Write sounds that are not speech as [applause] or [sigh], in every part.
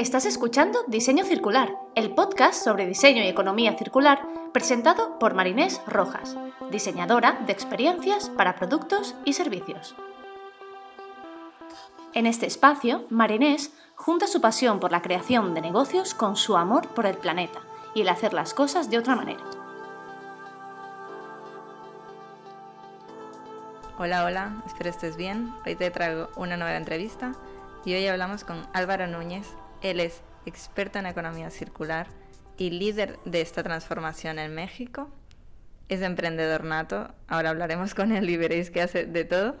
Estás escuchando Diseño Circular, el podcast sobre diseño y economía circular presentado por Marinés Rojas, diseñadora de experiencias para productos y servicios. En este espacio, Marinés junta su pasión por la creación de negocios con su amor por el planeta y el hacer las cosas de otra manera. Hola, hola, espero estés bien. Hoy te traigo una nueva entrevista y hoy hablamos con Álvaro Núñez. Él es experto en economía circular y líder de esta transformación en México. Es emprendedor nato, ahora hablaremos con él y veréis que hace de todo.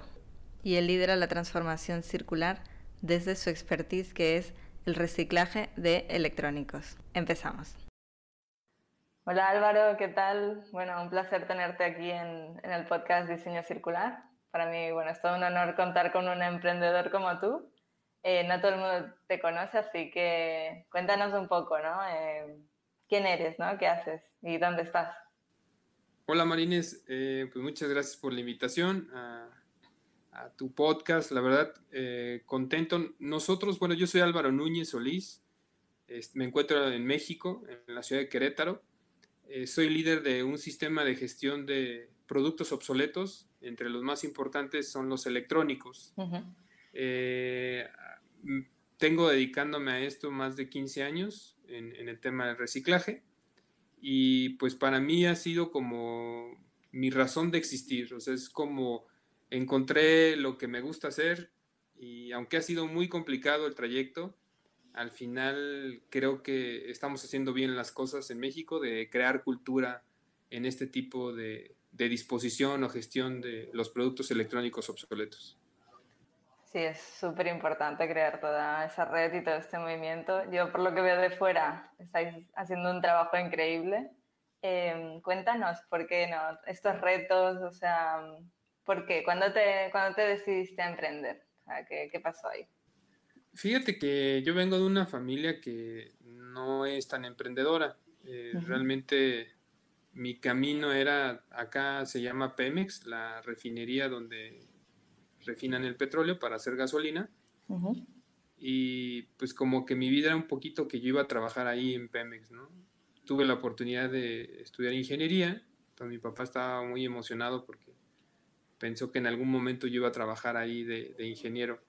Y él lidera la transformación circular desde su expertise que es el reciclaje de electrónicos. Empezamos. Hola Álvaro, ¿qué tal? Bueno, un placer tenerte aquí en, en el podcast Diseño Circular para mí, bueno, es todo un honor contar con un emprendedor como tú. Eh, no todo el mundo te conoce, así que cuéntanos un poco, ¿no? Eh, ¿Quién eres, ¿no? ¿Qué haces y dónde estás? Hola Marines, eh, pues muchas gracias por la invitación a, tu podcast. La verdad, contento. Nosotros, bueno, yo soy Álvaro Núñez Solís, me encuentro en México, en la ciudad de Querétaro. soy líder de un sistema de gestión de productos obsoletos entre los más importantes son los electrónicos. Eh, tengo dedicándome a esto más de 15 años en, el tema del reciclaje y pues para mí ha sido como mi razón de existir, o sea, es como encontré lo que me gusta hacer y aunque ha sido muy complicado el trayecto, al final creo que estamos haciendo bien las cosas en México de crear cultura en este tipo de, de disposición o gestión de los productos electrónicos obsoletos. Sí, es súper importante crear toda esa red y todo este movimiento. Yo, por lo que veo de fuera, estáis haciendo un trabajo increíble. Em, cuéntanos, ¿por qué no? Estos retos, o sea, ¿por qué? ¿Cuándo te, cuando te decidiste a emprender? ¿qué, ¿Qué pasó ahí? Fíjate que yo vengo de una familia que no es tan emprendedora. Eh, realmente mi camino era, acá se llama Pemex, la refinería donde refinan el petróleo para hacer gasolina. Y pues como que mi vida era un poquito que yo iba a trabajar ahí en Pemex, ¿no? Tuve la oportunidad de estudiar ingeniería, entonces mi papá estaba muy emocionado porque pensó que en algún momento yo iba a trabajar ahí de, de ingeniero.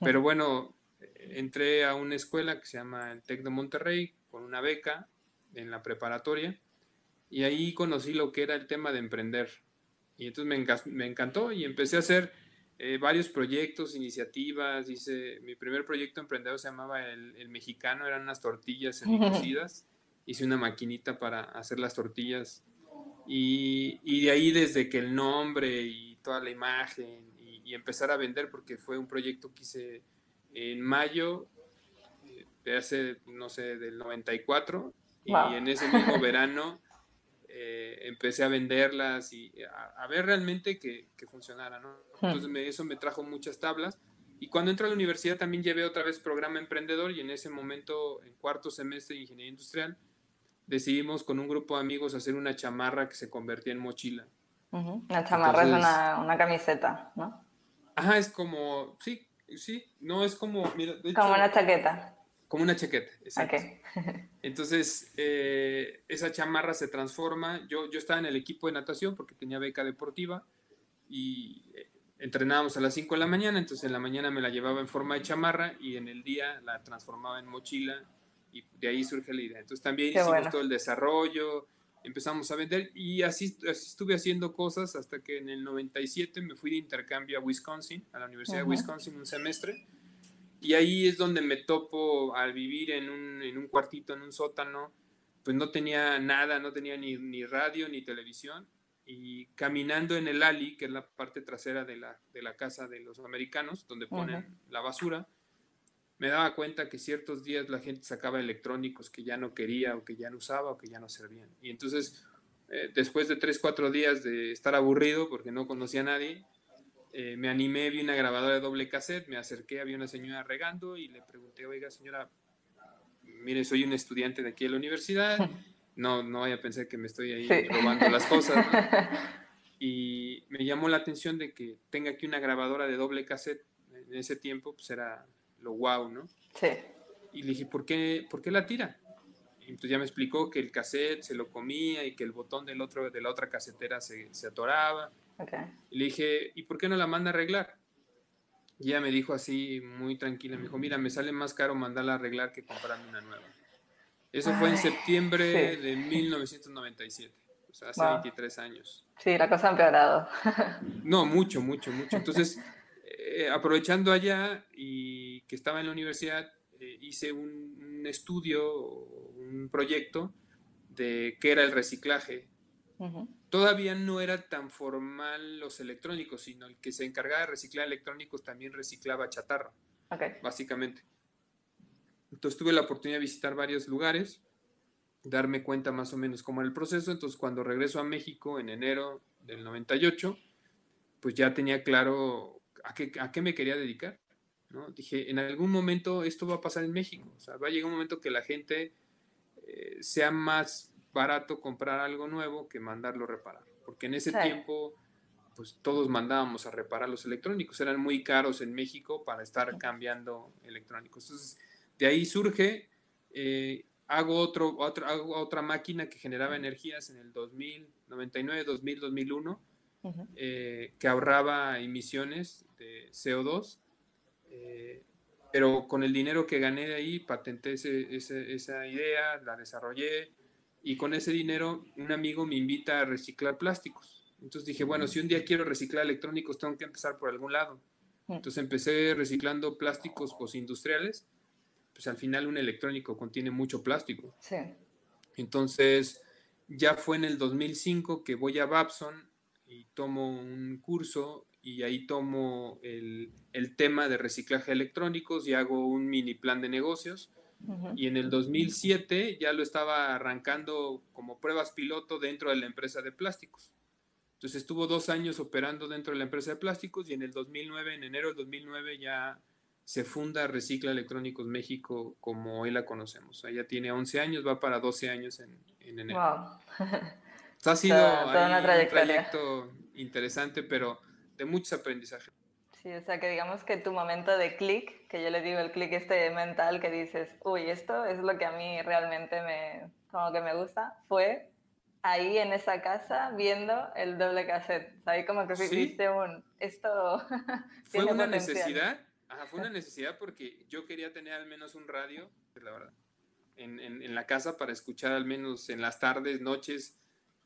Pero bueno, entré a una escuela que se llama el TEC de Monterrey con una beca en la preparatoria y ahí conocí lo que era el tema de emprender. Y entonces me, encantó y empecé a hacer eh, varios proyectos, iniciativas. Hice, mi primer proyecto emprendedor se llamaba El, Mexicano, eran unas tortillas [laughs] cocidas. Hice una maquinita para hacer las tortillas. Y, y, de ahí desde que el nombre y toda la imagen y, empezar a vender, porque fue un proyecto que hice en mayo eh, de hace, no sé, del 94. Y en ese mismo [laughs] verano eh, empecé a venderlas y a, ver realmente que, que funcionara, ¿no? Entonces eso me trajo muchas tablas. Y cuando entré a la universidad también llevé otra vez programa emprendedor y en ese momento, en cuarto semestre de ingeniería industrial, decidimos con un grupo de amigos hacer una chamarra que se convertía en mochila. Una chamarra es una, una, camiseta, ¿no? Ajá, es como, sí, sí, no es como, mira, como una chaqueta. Como una chaqueta, exacto. [laughs] Entonces, eh, esa chamarra se transforma. Yo, yo estaba en el equipo de natación porque tenía beca deportiva y eh, entrenábamos a las 5 de la mañana, entonces en la mañana me la llevaba en forma de chamarra y en el día la transformaba en mochila y de ahí surge la idea. Entonces también hicimos todo el desarrollo, empezamos a vender y así, estuve haciendo cosas hasta que en el 97 me fui de intercambio a Wisconsin, a la Universidad de Wisconsin un semestre y ahí es donde me topo al vivir en un, en un cuartito, en un sótano, pues no tenía nada, no tenía ni, ni, radio ni televisión. Y caminando en el alley, que es la parte trasera de la, de la casa de los americanos, donde ponen la basura, me daba cuenta que ciertos días la gente sacaba electrónicos que ya no quería o que ya no usaba o que ya no servían. Y entonces, eh, después de tres, cuatro días de estar aburrido porque no conocía a nadie, eh, me animé, vi una grabadora de doble cassette, me acerqué, había una señora regando y le pregunté, oiga señora, mire, soy un estudiante de aquí de la universidad, [laughs] no, no vaya a pensar que me estoy ahí robando las cosas. [laughs] Y me llamó la atención de que tenga aquí una grabadora de doble cassette, en ese tiempo pues era lo wow, ¿no? Sí. y le dije, ¿por qué, ¿por qué la tira? Y entonces ya me explicó que el cassette se lo comía y que el botón del otro, de la otra casetera se, se atoraba. Y le dije, ¿y por qué no la manda a arreglar? Y ella me dijo así, muy tranquila, me dijo, mira, me sale más caro mandarla a arreglar que comprarme una nueva. Eso fue en septiembre de 1997, o sea, hace 23 años. Sí, la cosa ha empeorado. [laughs] no, mucho, mucho, mucho. Entonces, eh, aprovechando allá y que estaba en la universidad, eh, hice un, un, estudio, un proyecto de qué era el reciclaje. Todavía no era tan formal los electrónicos, sino el que se encargaba de reciclar electrónicos también reciclaba chatarra, básicamente. Entonces tuve la oportunidad de visitar varios lugares, darme cuenta más o menos cómo era el proceso. Entonces cuando regreso a México en enero del 98, pues ya tenía claro a qué, a qué me quería dedicar. ¿no? Dije, en algún momento esto va a pasar en México. O sea, va a llegar un momento que la gente eh, sea más barato comprar algo nuevo que mandarlo a reparar. Porque en ese tiempo, pues todos mandábamos a reparar los electrónicos. Eran muy caros en México para estar cambiando electrónicos. Entonces, de ahí surge, eh, hago, otro, hago otra máquina que generaba energías en el 2000, 99, 2000, 2001, que ahorraba emisiones de CO2. Eh, pero con el dinero que gané de ahí, patenté esa idea, la desarrollé y con ese dinero un amigo me invita a reciclar plásticos. Entonces dije, bueno, si un día quiero reciclar electrónicos, tengo que empezar por algún lado. Entonces empecé reciclando plásticos postindustriales pues al final un electrónico contiene mucho plástico. Sí. Entonces, ya fue en el 2005 que voy a Babson y tomo un curso y ahí tomo el, el tema de reciclaje electrónicos y hago un mini plan de negocios. Y en el 2007 ya lo estaba arrancando como pruebas piloto dentro de la empresa de plásticos. Entonces estuvo dos años operando dentro de la empresa de plásticos y en el 2009, en enero del 2009 ya se funda Recicla Electrónicos México como hoy la conocemos. Ella tiene 11 años, va para 12 años en, enero. Wow. ha [laughs] sido un trayecto interesante, pero de muchos aprendizajes. Sí, o sea que digamos que tu momento de clic, que yo le digo el clic este mental que dices, uy, esto es lo que a mí realmente me, como que me gusta, fue ahí en esa casa viendo el doble cassette. Ahí como que viste un, esto... [laughs] Fue una necesidad Ajá, fue una [laughs] necesidad porque yo quería tener al menos un radio, la verdad, en, en, la casa para escuchar al menos en las tardes, noches,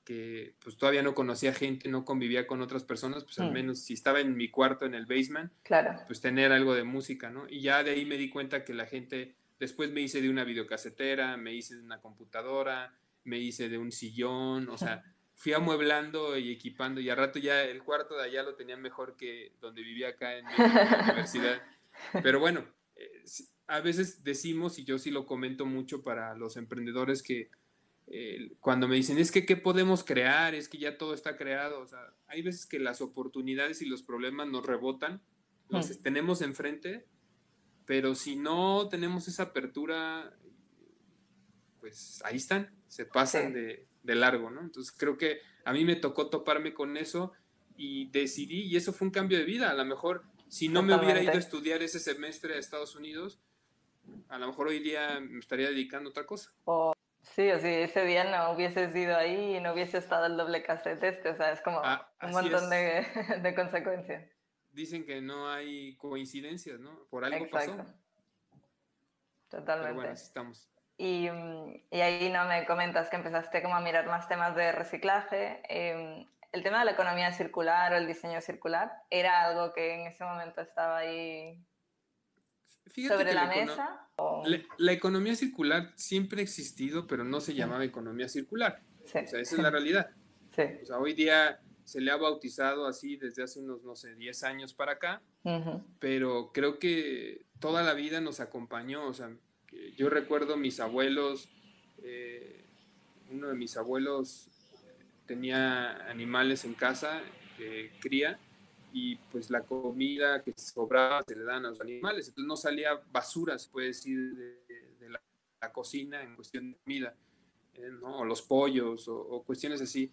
que pues todavía no conocía gente, no convivía con otras personas, pues al mm. menos si estaba en mi cuarto en el basement, claro. pues tener algo de música, ¿no? Y ya de ahí me di cuenta que la gente, después me hice de una videocasetera, me hice de una computadora, me hice de un sillón, o sea, [laughs] fui amueblando y equipando y a rato ya el cuarto de allá lo tenía mejor que donde vivía acá en la universidad. [laughs] Pero bueno, eh, a veces decimos, y yo sí lo comento mucho para los emprendedores, que eh, cuando me dicen, es que qué podemos crear, es que ya todo está creado, o sea, hay veces que las oportunidades y los problemas nos rebotan, los mm. tenemos enfrente, pero si no tenemos esa apertura, pues ahí están, se pasan de, de largo, ¿no? Entonces creo que a mí me tocó toparme con eso y decidí, y eso fue un cambio de vida, a lo mejor si no me hubiera ido a estudiar ese semestre a Estados Unidos, a lo mejor hoy día me estaría dedicando a otra cosa. Sí, o si ese día no hubieses ido ahí y no hubiese estado el doble cassette este, o sea, es como ah, un montón de, [laughs] de, consecuencias. Dicen que no hay coincidencias, ¿no? Por algo Exacto. pasó. Totalmente. Pero bueno, así estamos. Y, y, ahí no me comentas que empezaste como a mirar más temas de reciclaje. Eh, el tema de la economía circular o el diseño circular era algo que en ese momento estaba ahí sobre la, mesa. La, economía circular siempre ha existido, pero no se llamaba economía circular. O sea, esa es la realidad. [laughs] Sí. O sea, hoy día se le ha bautizado así desde hace unos, no sé, 10 años para acá, pero creo que toda la vida nos acompañó. O sea, yo recuerdo mis abuelos, eh, uno de mis abuelos tenía animales en casa, que cría, y pues la comida que sobraba se le dan a los animales. Entonces no salía basura, se puede decir, de, la, cocina en cuestión de comida, eh, ¿no? o los pollos, o, cuestiones así.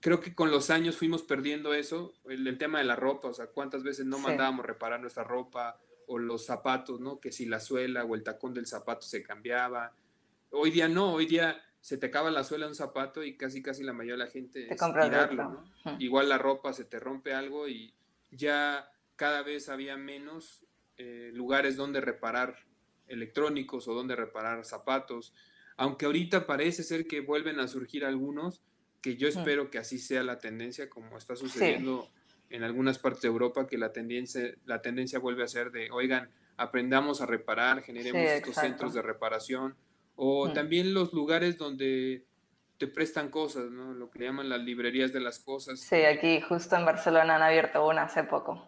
Creo que con los años fuimos perdiendo eso, el, tema de la ropa, o sea, cuántas veces no mandábamos reparar nuestra ropa, o los zapatos, ¿no? Que si la suela o el tacón del zapato se cambiaba. Hoy día no, hoy día se te acaba la suela de un zapato y casi casi la mayoría de la gente es tirarlo, Igual la ropa se te rompe algo y ya cada vez había menos eh, lugares donde reparar electrónicos o donde reparar zapatos, aunque ahorita parece ser que vuelven a surgir algunos, que yo espero que así sea la tendencia, como está sucediendo en algunas partes de Europa, que la tendencia, la tendencia vuelve a ser de, oigan, aprendamos a reparar, generemos estos centros de reparación, o también los lugares donde te prestan cosas, ¿no? Lo que llaman las librerías de las cosas. Sí, aquí justo en Barcelona han abierto una hace poco.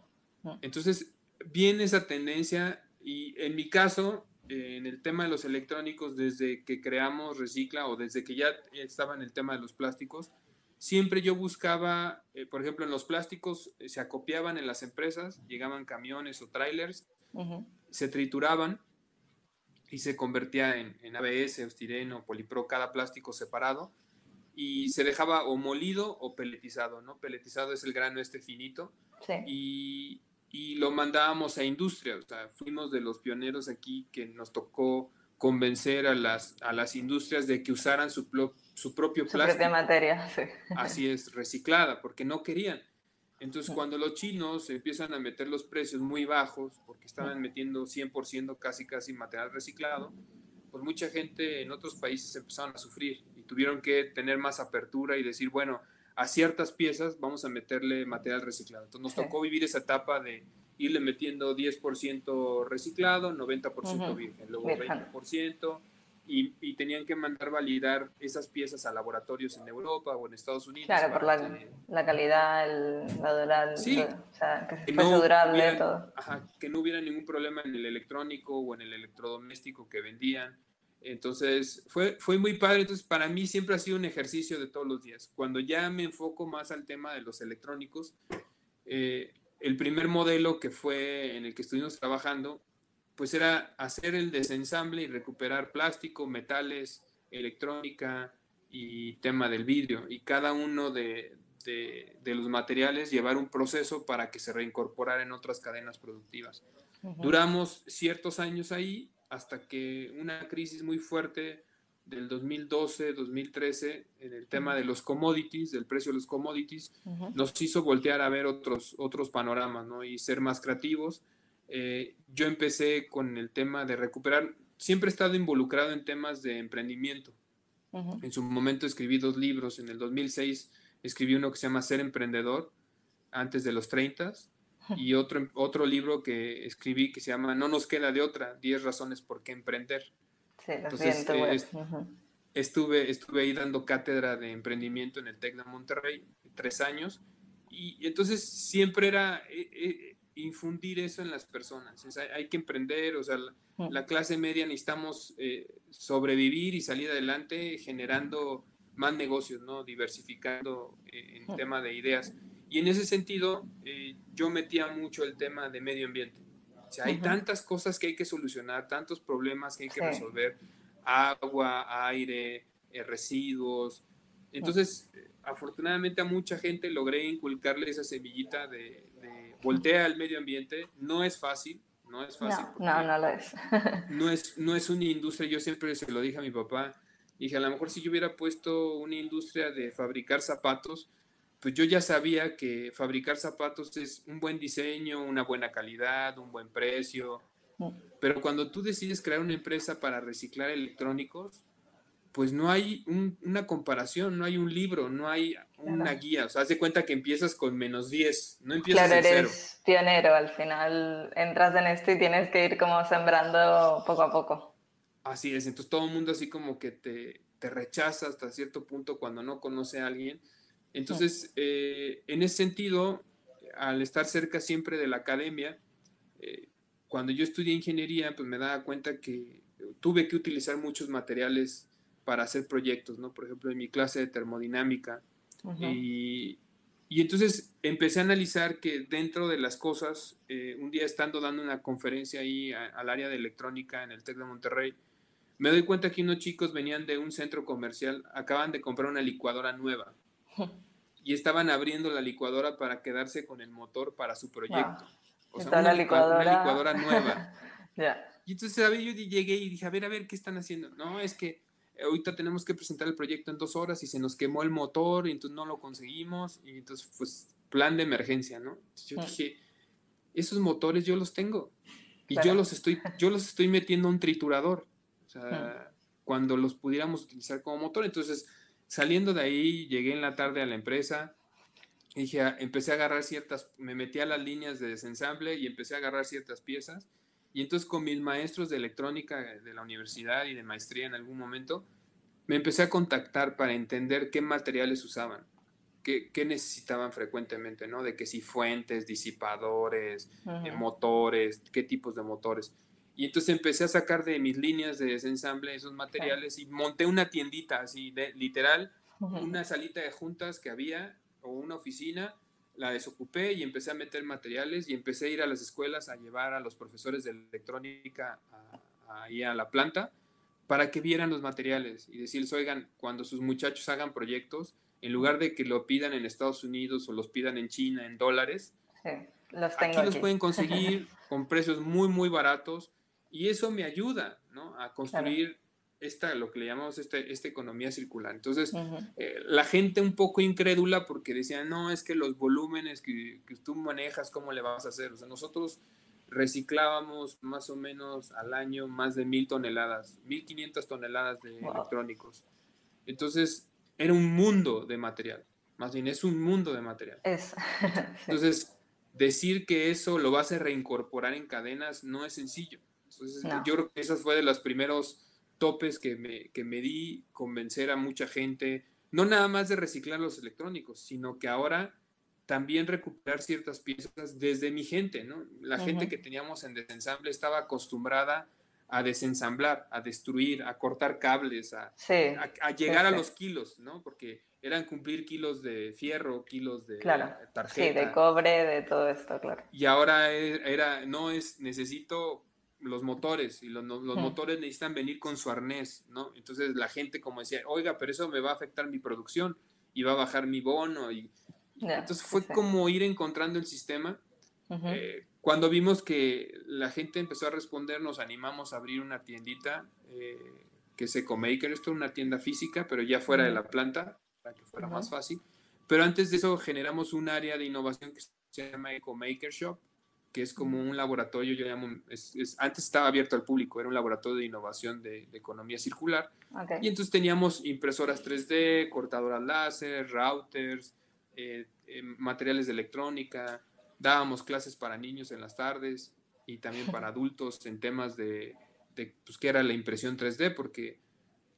Entonces, viene esa tendencia y en mi caso, eh, en el tema de los electrónicos, desde que creamos Recicla o desde que ya estaba en el tema de los plásticos, siempre yo buscaba, eh, por ejemplo, en los plásticos eh, se acopiaban en las empresas, llegaban camiones o trailers, se trituraban y se convertía en, en ABS, estireno, polipro, cada plástico separado y se dejaba o molido o peletizado, ¿no? Peletizado es el grano este finito sí. y, y, lo mandábamos a industria, o sea, fuimos de los pioneros aquí que nos tocó convencer a las, a las industrias de que usaran su, su propio su plástico. Propia materia, sí. Así es, reciclada, porque no querían. Entonces, cuando los chinos empiezan a meter los precios muy bajos, porque estaban metiendo 100% casi casi material reciclado, pues mucha gente en otros países empezaron a sufrir y tuvieron que tener más apertura y decir, bueno, a ciertas piezas vamos a meterle material reciclado. Entonces nos tocó vivir esa etapa de irle metiendo 10% reciclado, 90% virgen, luego 20%, y, tenían que mandar validar esas piezas a laboratorios en Europa o en Estados Unidos. Claro, por la, calidad, la durabilidad, sí, o sea, que, no durable, todo. Ajá, que no hubiera ningún problema en el electrónico o en el electrodoméstico que vendían. Entonces, fue, fue muy padre. Entonces, para mí siempre ha sido un ejercicio de todos los días. Cuando ya me enfoco más al tema de los electrónicos, eh, el primer modelo que fue en el que estuvimos trabajando pues era hacer el desensamble y recuperar plástico, metales, electrónica y tema del vidrio. Y cada uno de, los materiales llevar un proceso para que se reincorporara en otras cadenas productivas. Duramos ciertos años ahí hasta que una crisis muy fuerte del 2012, 2013, en el tema de los commodities, del precio de los commodities, nos hizo voltear a ver otros, otros panoramas ¿no? y ser más creativos eh, yo empecé con el tema de recuperar, siempre he estado involucrado en temas de emprendimiento. En su momento escribí dos libros, en el 2006 escribí uno que se llama Ser Emprendedor, antes de los 30, y otro, otro libro que escribí que se llama No nos queda de otra, 10 razones por qué emprender. Sí, Entonces, eh, estuve, estuve ahí dando cátedra de emprendimiento en el TEC de Monterrey, tres años, y, entonces siempre era... Eh, infundir eso en las personas. hay, que emprender, o sea, la, clase media necesitamos eh, sobrevivir y salir adelante generando más negocios, ¿no? Diversificando eh, en tema de ideas. Y en ese sentido, eh, yo metía mucho el tema de medio ambiente. O sea, hay tantas cosas que hay que solucionar, tantos problemas que hay que resolver, agua, aire, residuos. Entonces, afortunadamente a mucha gente logré inculcarle esa semillita de, voltea al medio ambiente, no es fácil, no es fácil. No, no, lo es. [laughs] no es. No es una industria, yo siempre se lo dije a mi papá, dije, a lo mejor si yo hubiera puesto una industria de fabricar zapatos, pues yo ya sabía que fabricar zapatos es un buen diseño, una buena calidad, un buen precio. Mm. Pero cuando tú decides crear una empresa para reciclar electrónicos, pues no hay una comparación, no hay un libro, no hay una guía. O sea, haz de cuenta que empiezas con menos 10, no empiezas claro, en eres pionero, al final entras en esto y tienes que ir como sembrando poco a poco. Así es, entonces todo el mundo así como que te, te rechaza hasta cierto punto cuando no conoce a alguien. Entonces, eh, en ese sentido, al estar cerca siempre de la academia, eh, cuando yo estudié ingeniería, pues me daba cuenta que tuve que utilizar muchos materiales para hacer proyectos, ¿no? Por ejemplo, en mi clase de termodinámica. Y, y, entonces empecé a analizar que dentro de las cosas, eh, un día estando dando una conferencia ahí al área de electrónica en el TEC de Monterrey, me doy cuenta que unos chicos venían de un centro comercial, acaban de comprar una licuadora nueva [laughs] y estaban abriendo la licuadora para quedarse con el motor para su proyecto. O sea, una licuadora... una licuadora, [laughs] nueva. ya. Y entonces, ¿sabes? Yo llegué y dije, a ver, a ver, ¿qué están haciendo? No, es que ahorita tenemos que presentar el proyecto en dos horas y se nos quemó el motor y entonces no lo conseguimos. Y entonces, pues, plan de emergencia, ¿no? Entonces yo dije, esos motores yo los tengo. Y yo los estoy, yo los estoy metiendo a un triturador. O sea, cuando los pudiéramos utilizar como motor. Entonces, saliendo de ahí, llegué en la tarde a la empresa. Y dije, ah, empecé a agarrar ciertas, me metí a las líneas de desensamble y empecé a agarrar ciertas piezas. Y entonces con mis maestros de electrónica de la universidad y de maestría en algún momento, me empecé a contactar para entender qué materiales usaban, qué, qué necesitaban frecuentemente, ¿no? De que si fuentes, disipadores, eh, motores, qué tipos de motores. Y entonces empecé a sacar de mis líneas de desensamble esos materiales y monté una tiendita así, de, literal, una salita de juntas que había o una oficina, la desocupé y empecé a meter materiales y empecé a ir a las escuelas a llevar a los profesores de electrónica ahí a, la planta para que vieran los materiales y decirles, oigan, cuando sus muchachos hagan proyectos, en lugar de que lo pidan en Estados Unidos o los pidan en China en dólares, los aquí, los pueden conseguir [laughs] con precios muy, muy baratos y eso me ayuda, ¿no? A construir esta, lo que le llamamos este, esta economía circular. Entonces, eh, la gente un poco incrédula porque decía, no, es que los volúmenes que, que, tú manejas, ¿cómo le vas a hacer? O sea, nosotros reciclábamos más o menos al año más de mil toneladas, mil quinientas toneladas de electrónicos. Entonces, era un mundo de material. Más bien, es un mundo de material. Es. [laughs] Entonces, decir que eso lo vas a reincorporar en cadenas no es sencillo. Entonces, yo creo que esas fue de los primeros topes que me, que me di, convencer a mucha gente, no nada más de reciclar los electrónicos, sino que ahora también recuperar ciertas piezas desde mi gente, ¿no? La gente que teníamos en desensamble estaba acostumbrada a desensamblar, a destruir, a cortar cables, a, a, llegar a los kilos, ¿no? Porque eran cumplir kilos de fierro, kilos de tarjeta. Sí, de cobre, de todo esto, claro. Y ahora era, no es, necesito los motores y los, motores necesitan venir con su arnés, ¿no? Entonces la gente como decía, oiga, pero eso me va a afectar mi producción y va a bajar mi bono. Y, entonces fue como ir encontrando el sistema. Eh, cuando vimos que la gente empezó a responder, nos animamos a abrir una tiendita eh, que es EcoMaker. Esto es una tienda física, pero ya fuera de la planta, para que fuera más fácil. Pero antes de eso generamos un área de innovación que se llama EcoMaker Shop, que es como un laboratorio, yo llamo, antes estaba abierto al público, era un laboratorio de innovación de, economía circular. Y entonces teníamos impresoras 3D, cortadoras láser, routers, eh, eh, materiales de electrónica, dábamos clases para niños en las tardes y también para [laughs] adultos en temas de, de pues, qué era la impresión 3D, porque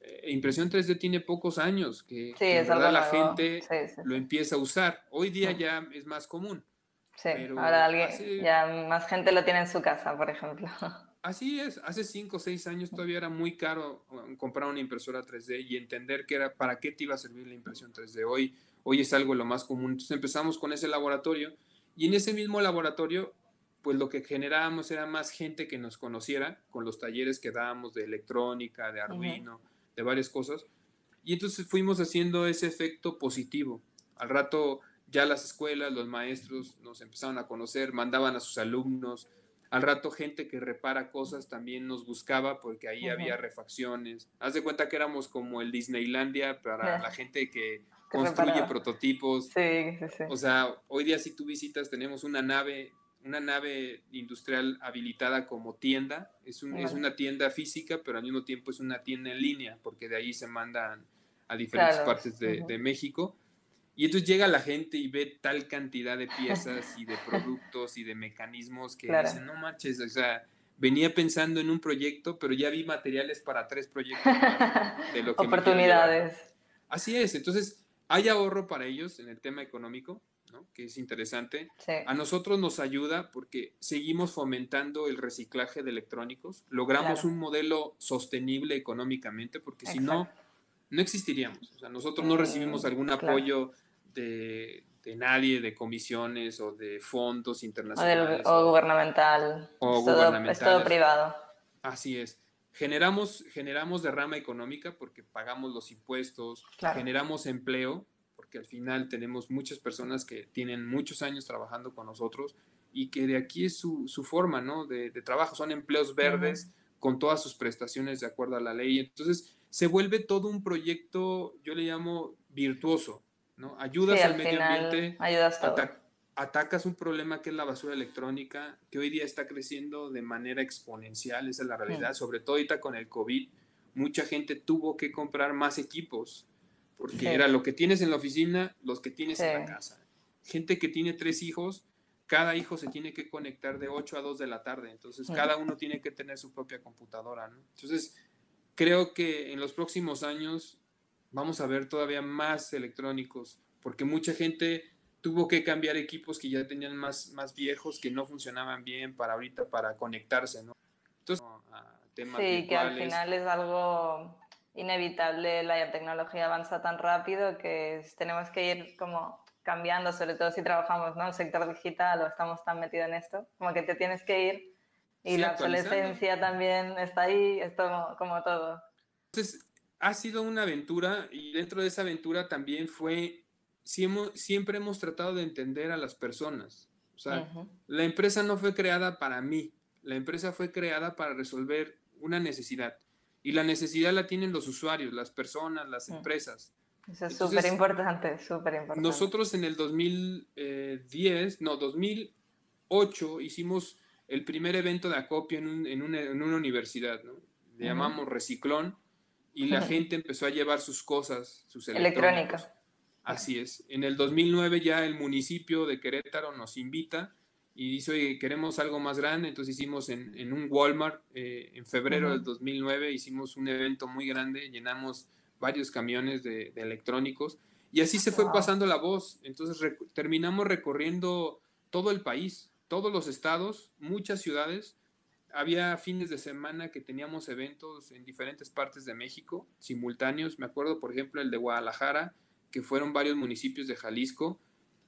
eh, impresión 3D tiene pocos años que, la gente lo empieza a usar. Hoy día ya es más común Sí, ahora alguien, ya más gente lo tiene en su casa, por ejemplo. [laughs] Así es, hace 5 o 6 años todavía era muy caro um, comprar una impresora 3D y entender que era para qué te iba a servir la impresión 3D. Hoy, hoy es algo lo más común. Entonces empezamos con ese laboratorio y en ese mismo laboratorio, pues lo que generábamos era más gente que nos conociera con los talleres que dábamos de electrónica, de Arduino, de varias cosas. Y entonces fuimos haciendo ese efecto positivo. Al rato ya las escuelas, los maestros nos empezaron a conocer, mandaban a sus alumnos. Al rato gente que repara cosas también nos buscaba porque ahí había refacciones. Haz de cuenta que éramos como el Disneylandia para la gente que construye prototipos. Sí, sí, sí. O sea, hoy día si tú visitas tenemos una nave, una nave industrial habilitada como tienda. Es, un, es una tienda física, pero al mismo tiempo es una tienda en línea porque de ahí se mandan a diferentes partes de, de México y entonces llega la gente y ve tal cantidad de piezas y de productos y de mecanismos que dicen, no manches, o sea, venía pensando en un proyecto, pero ya vi materiales para tres proyectos de lo [laughs] que Oportunidades. Así es, entonces hay ahorro para ellos en el tema económico, ¿no? que es interesante. A nosotros nos ayuda porque seguimos fomentando el reciclaje de electrónicos, logramos un modelo sostenible económicamente, porque si no, no existiríamos. O sea, nosotros no recibimos mm, algún apoyo de, nadie, de comisiones o de fondos internacionales. O, gubernamental. O es gubernamental. Es todo privado. Así es. Generamos, generamos derrama económica porque pagamos los impuestos, generamos empleo, porque al final tenemos muchas personas que tienen muchos años trabajando con nosotros y que de aquí es su, forma, ¿no? De, trabajo, son empleos verdes con todas sus prestaciones de acuerdo a la ley. Entonces, se vuelve todo un proyecto, yo le llamo virtuoso, ¿no? Ayudas al, medio ambiente, ayudas atacas un problema que es la basura electrónica, que hoy día está creciendo de manera exponencial, esa es la realidad, sobre todo ahorita con el COVID, mucha gente tuvo que comprar más equipos, porque era lo que tienes en la oficina, los que tienes en la casa. Gente que tiene tres hijos, cada hijo se tiene que conectar de 8 a 2 de la tarde, entonces cada uno tiene que tener su propia computadora, ¿no? Entonces, creo que en los próximos años vamos a ver todavía más electrónicos, porque mucha gente tuvo que cambiar equipos que ya tenían más, más viejos, que no funcionaban bien para ahorita, para conectarse, ¿no? Entonces, sí, que al final es algo inevitable, la tecnología avanza tan rápido que tenemos que ir como cambiando, sobre todo si trabajamos ¿no? el sector digital o estamos tan metidos en esto, como que te tienes que ir y la obsolescencia también está ahí, es como todo. Entonces, ha sido una aventura y dentro de esa aventura también fue siempre hemos tratado de entender a las personas. O sea, la empresa no fue creada para mí, la empresa fue creada para resolver una necesidad. Y la necesidad la tienen los usuarios, las personas, las empresas. Eso es súper importante, súper importante. Nosotros en el 2010, no, 2008 hicimos el primer evento de acopio en, en, una, en una, universidad, ¿no? Le llamamos Reciclón y la gente empezó a llevar sus cosas, sus electrónicos. Así es. En el 2009 ya el municipio de Querétaro nos invita y dice, oye, queremos algo más grande. Entonces hicimos en, un Walmart, eh, en febrero del 2009, hicimos un evento muy grande, llenamos varios camiones de, electrónicos y así se fue pasando la voz. Entonces terminamos recorriendo todo el país, todos los estados, muchas ciudades. Había fines de semana que teníamos eventos en diferentes partes de México, simultáneos. Me acuerdo, por ejemplo, el de Guadalajara, que fueron varios municipios de Jalisco.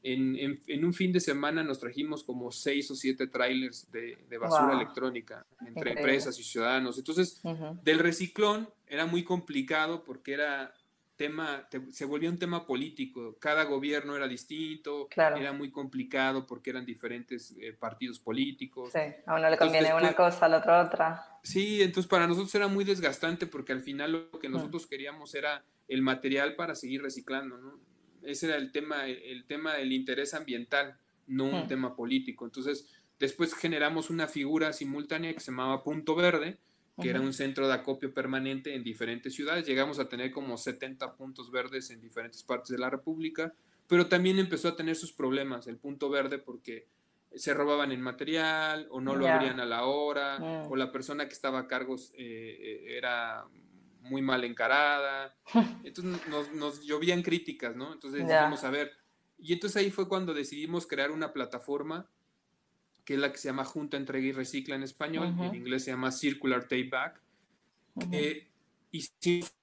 En, un fin de semana nos trajimos como seis o siete trailers de, basura electrónica entre empresas y ciudadanos. Entonces, del reciclón era muy complicado porque era tema, se volvió un tema político. Cada gobierno era distinto, era muy complicado porque eran diferentes eh, partidos políticos. Sí, a uno le conviene una cosa, al otro otra. Sí, entonces para nosotros era muy desgastante porque al final lo que nosotros queríamos era el material para seguir reciclando, ¿no? Ese era el tema, el tema del interés ambiental, no un tema político. Entonces, después generamos una figura simultánea que se llamaba Punto Verde, que era un centro de acopio permanente en diferentes ciudades. Llegamos a tener como 70 puntos verdes en diferentes partes de la República, pero también empezó a tener sus problemas el Punto Verde porque se robaban el material o no lo abrían a la hora mm. o la persona que estaba a cargo eh, eh, era muy mal encarada. [laughs] Entonces nos, nos llovían críticas, ¿no? Entonces decidimos a ver. Y entonces ahí fue cuando decidimos crear una plataforma que es la que se llama Junta Entrega y Recicla en español, en inglés se llama Circular Take Back. y hicimos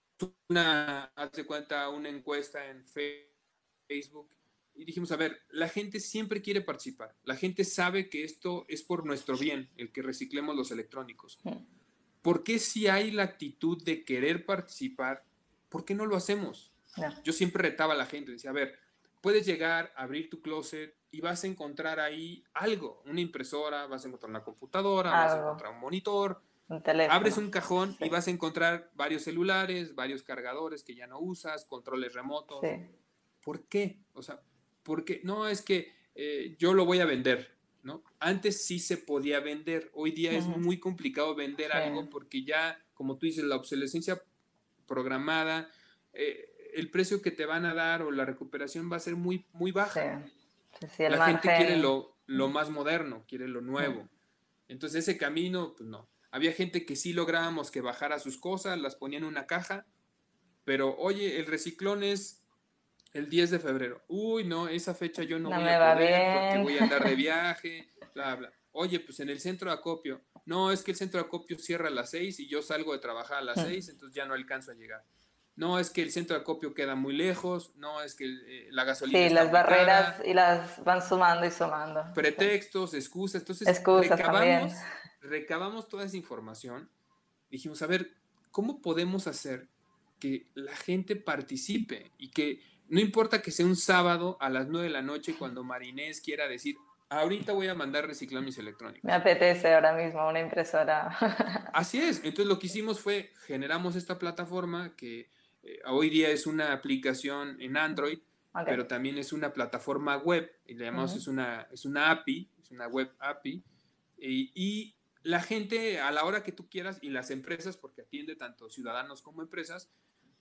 una, hace cuenta, una encuesta en Facebook y dijimos, a ver, la gente siempre quiere participar, la gente sabe que esto es por nuestro bien, el que reciclemos los electrónicos. ¿por qué si hay la actitud de querer participar, por qué no lo hacemos? Yo siempre retaba a la gente, decía, a ver, puedes llegar, abrir tu closet y vas a encontrar ahí algo, una impresora, vas a encontrar una computadora, vas a encontrar un monitor, abres un cajón y vas a encontrar varios celulares, varios cargadores que ya no usas, controles remotos. ¿Por qué? O sea, porque no es que eh, yo lo voy a vender. ¿no? Antes sí se podía vender, hoy día es muy complicado vender algo porque ya, como tú dices, la obsolescencia programada, eh, el precio que te van a dar o la recuperación va a ser muy, muy baja. La gente quiere lo, lo, más moderno, quiere lo nuevo. Entonces ese camino, pues no. Había gente que sí lográbamos que bajara sus cosas, las ponía en una caja, pero oye, el reciclón es el 10 de febrero. Uy, no, esa fecha yo no, voy a poder porque voy a andar de [laughs] viaje, bla, bla. Oye, pues en el centro de acopio. No, es que el centro de acopio cierra a las 6 y yo salgo de trabajar a las 6, entonces ya no alcanzo a llegar. No, es que el centro de acopio queda muy lejos. No, es que eh, la gasolina. Sí, las barreras y las van sumando y sumando. Pretextos, excusas. Entonces, excusas recabamos, recabamos toda esa información. Dijimos, a ver, ¿cómo podemos hacer que la gente participe y que no importa que sea un sábado a las 9 de la noche cuando Marinés quiera decir, ahorita voy a mandar reciclar mis electrónicos. Me apetece ahora mismo una impresora. Así es, entonces lo que hicimos fue, generamos esta plataforma que eh, hoy día es una aplicación en Android, pero también es una plataforma web, y le llamamos, es, una, es una API, es una web API, y la gente a la hora que tú quieras y las empresas, porque atiende tanto ciudadanos como empresas,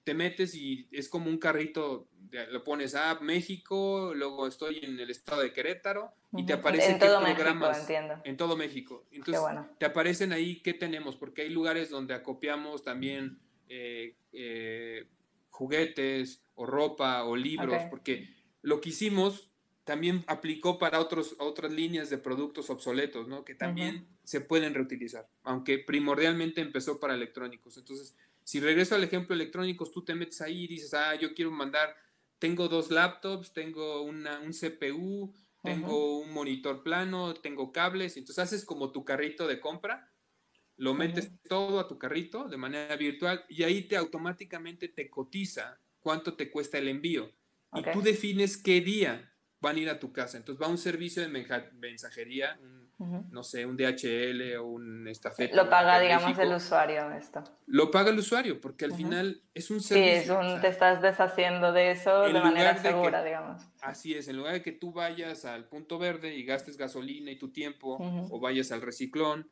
te metes y es como un carrito, lo pones a México, luego estoy en el estado de Querétaro y te aparecen en todo programas México, en todo México. Entonces te aparecen ahí qué tenemos, porque hay lugares donde acopiamos también eh, eh, juguetes o ropa o libros, porque lo que hicimos también aplicó para otros, otras líneas de productos obsoletos, ¿no? Que también se pueden reutilizar, aunque primordialmente empezó para electrónicos. Entonces, si regreso al ejemplo electrónicos, tú te metes ahí y dices, ah, yo quiero mandar, tengo dos laptops, tengo una, un CPU, tengo un monitor plano, tengo cables, entonces haces como tu carrito de compra, lo metes todo a tu carrito de manera virtual y ahí te automáticamente te cotiza cuánto te cuesta el envío. Y tú defines qué día van a ir a tu casa. Entonces va un servicio de mensajería, no sé, un DHL o un estafeta. Lo paga, digamos, el usuario esto. Lo paga el usuario, porque al final es un servicio. Sí, te estás deshaciendo de eso de manera segura, digamos. Así es, en lugar de que tú vayas al punto verde y gastes gasolina y tu tiempo, o vayas al reciclón.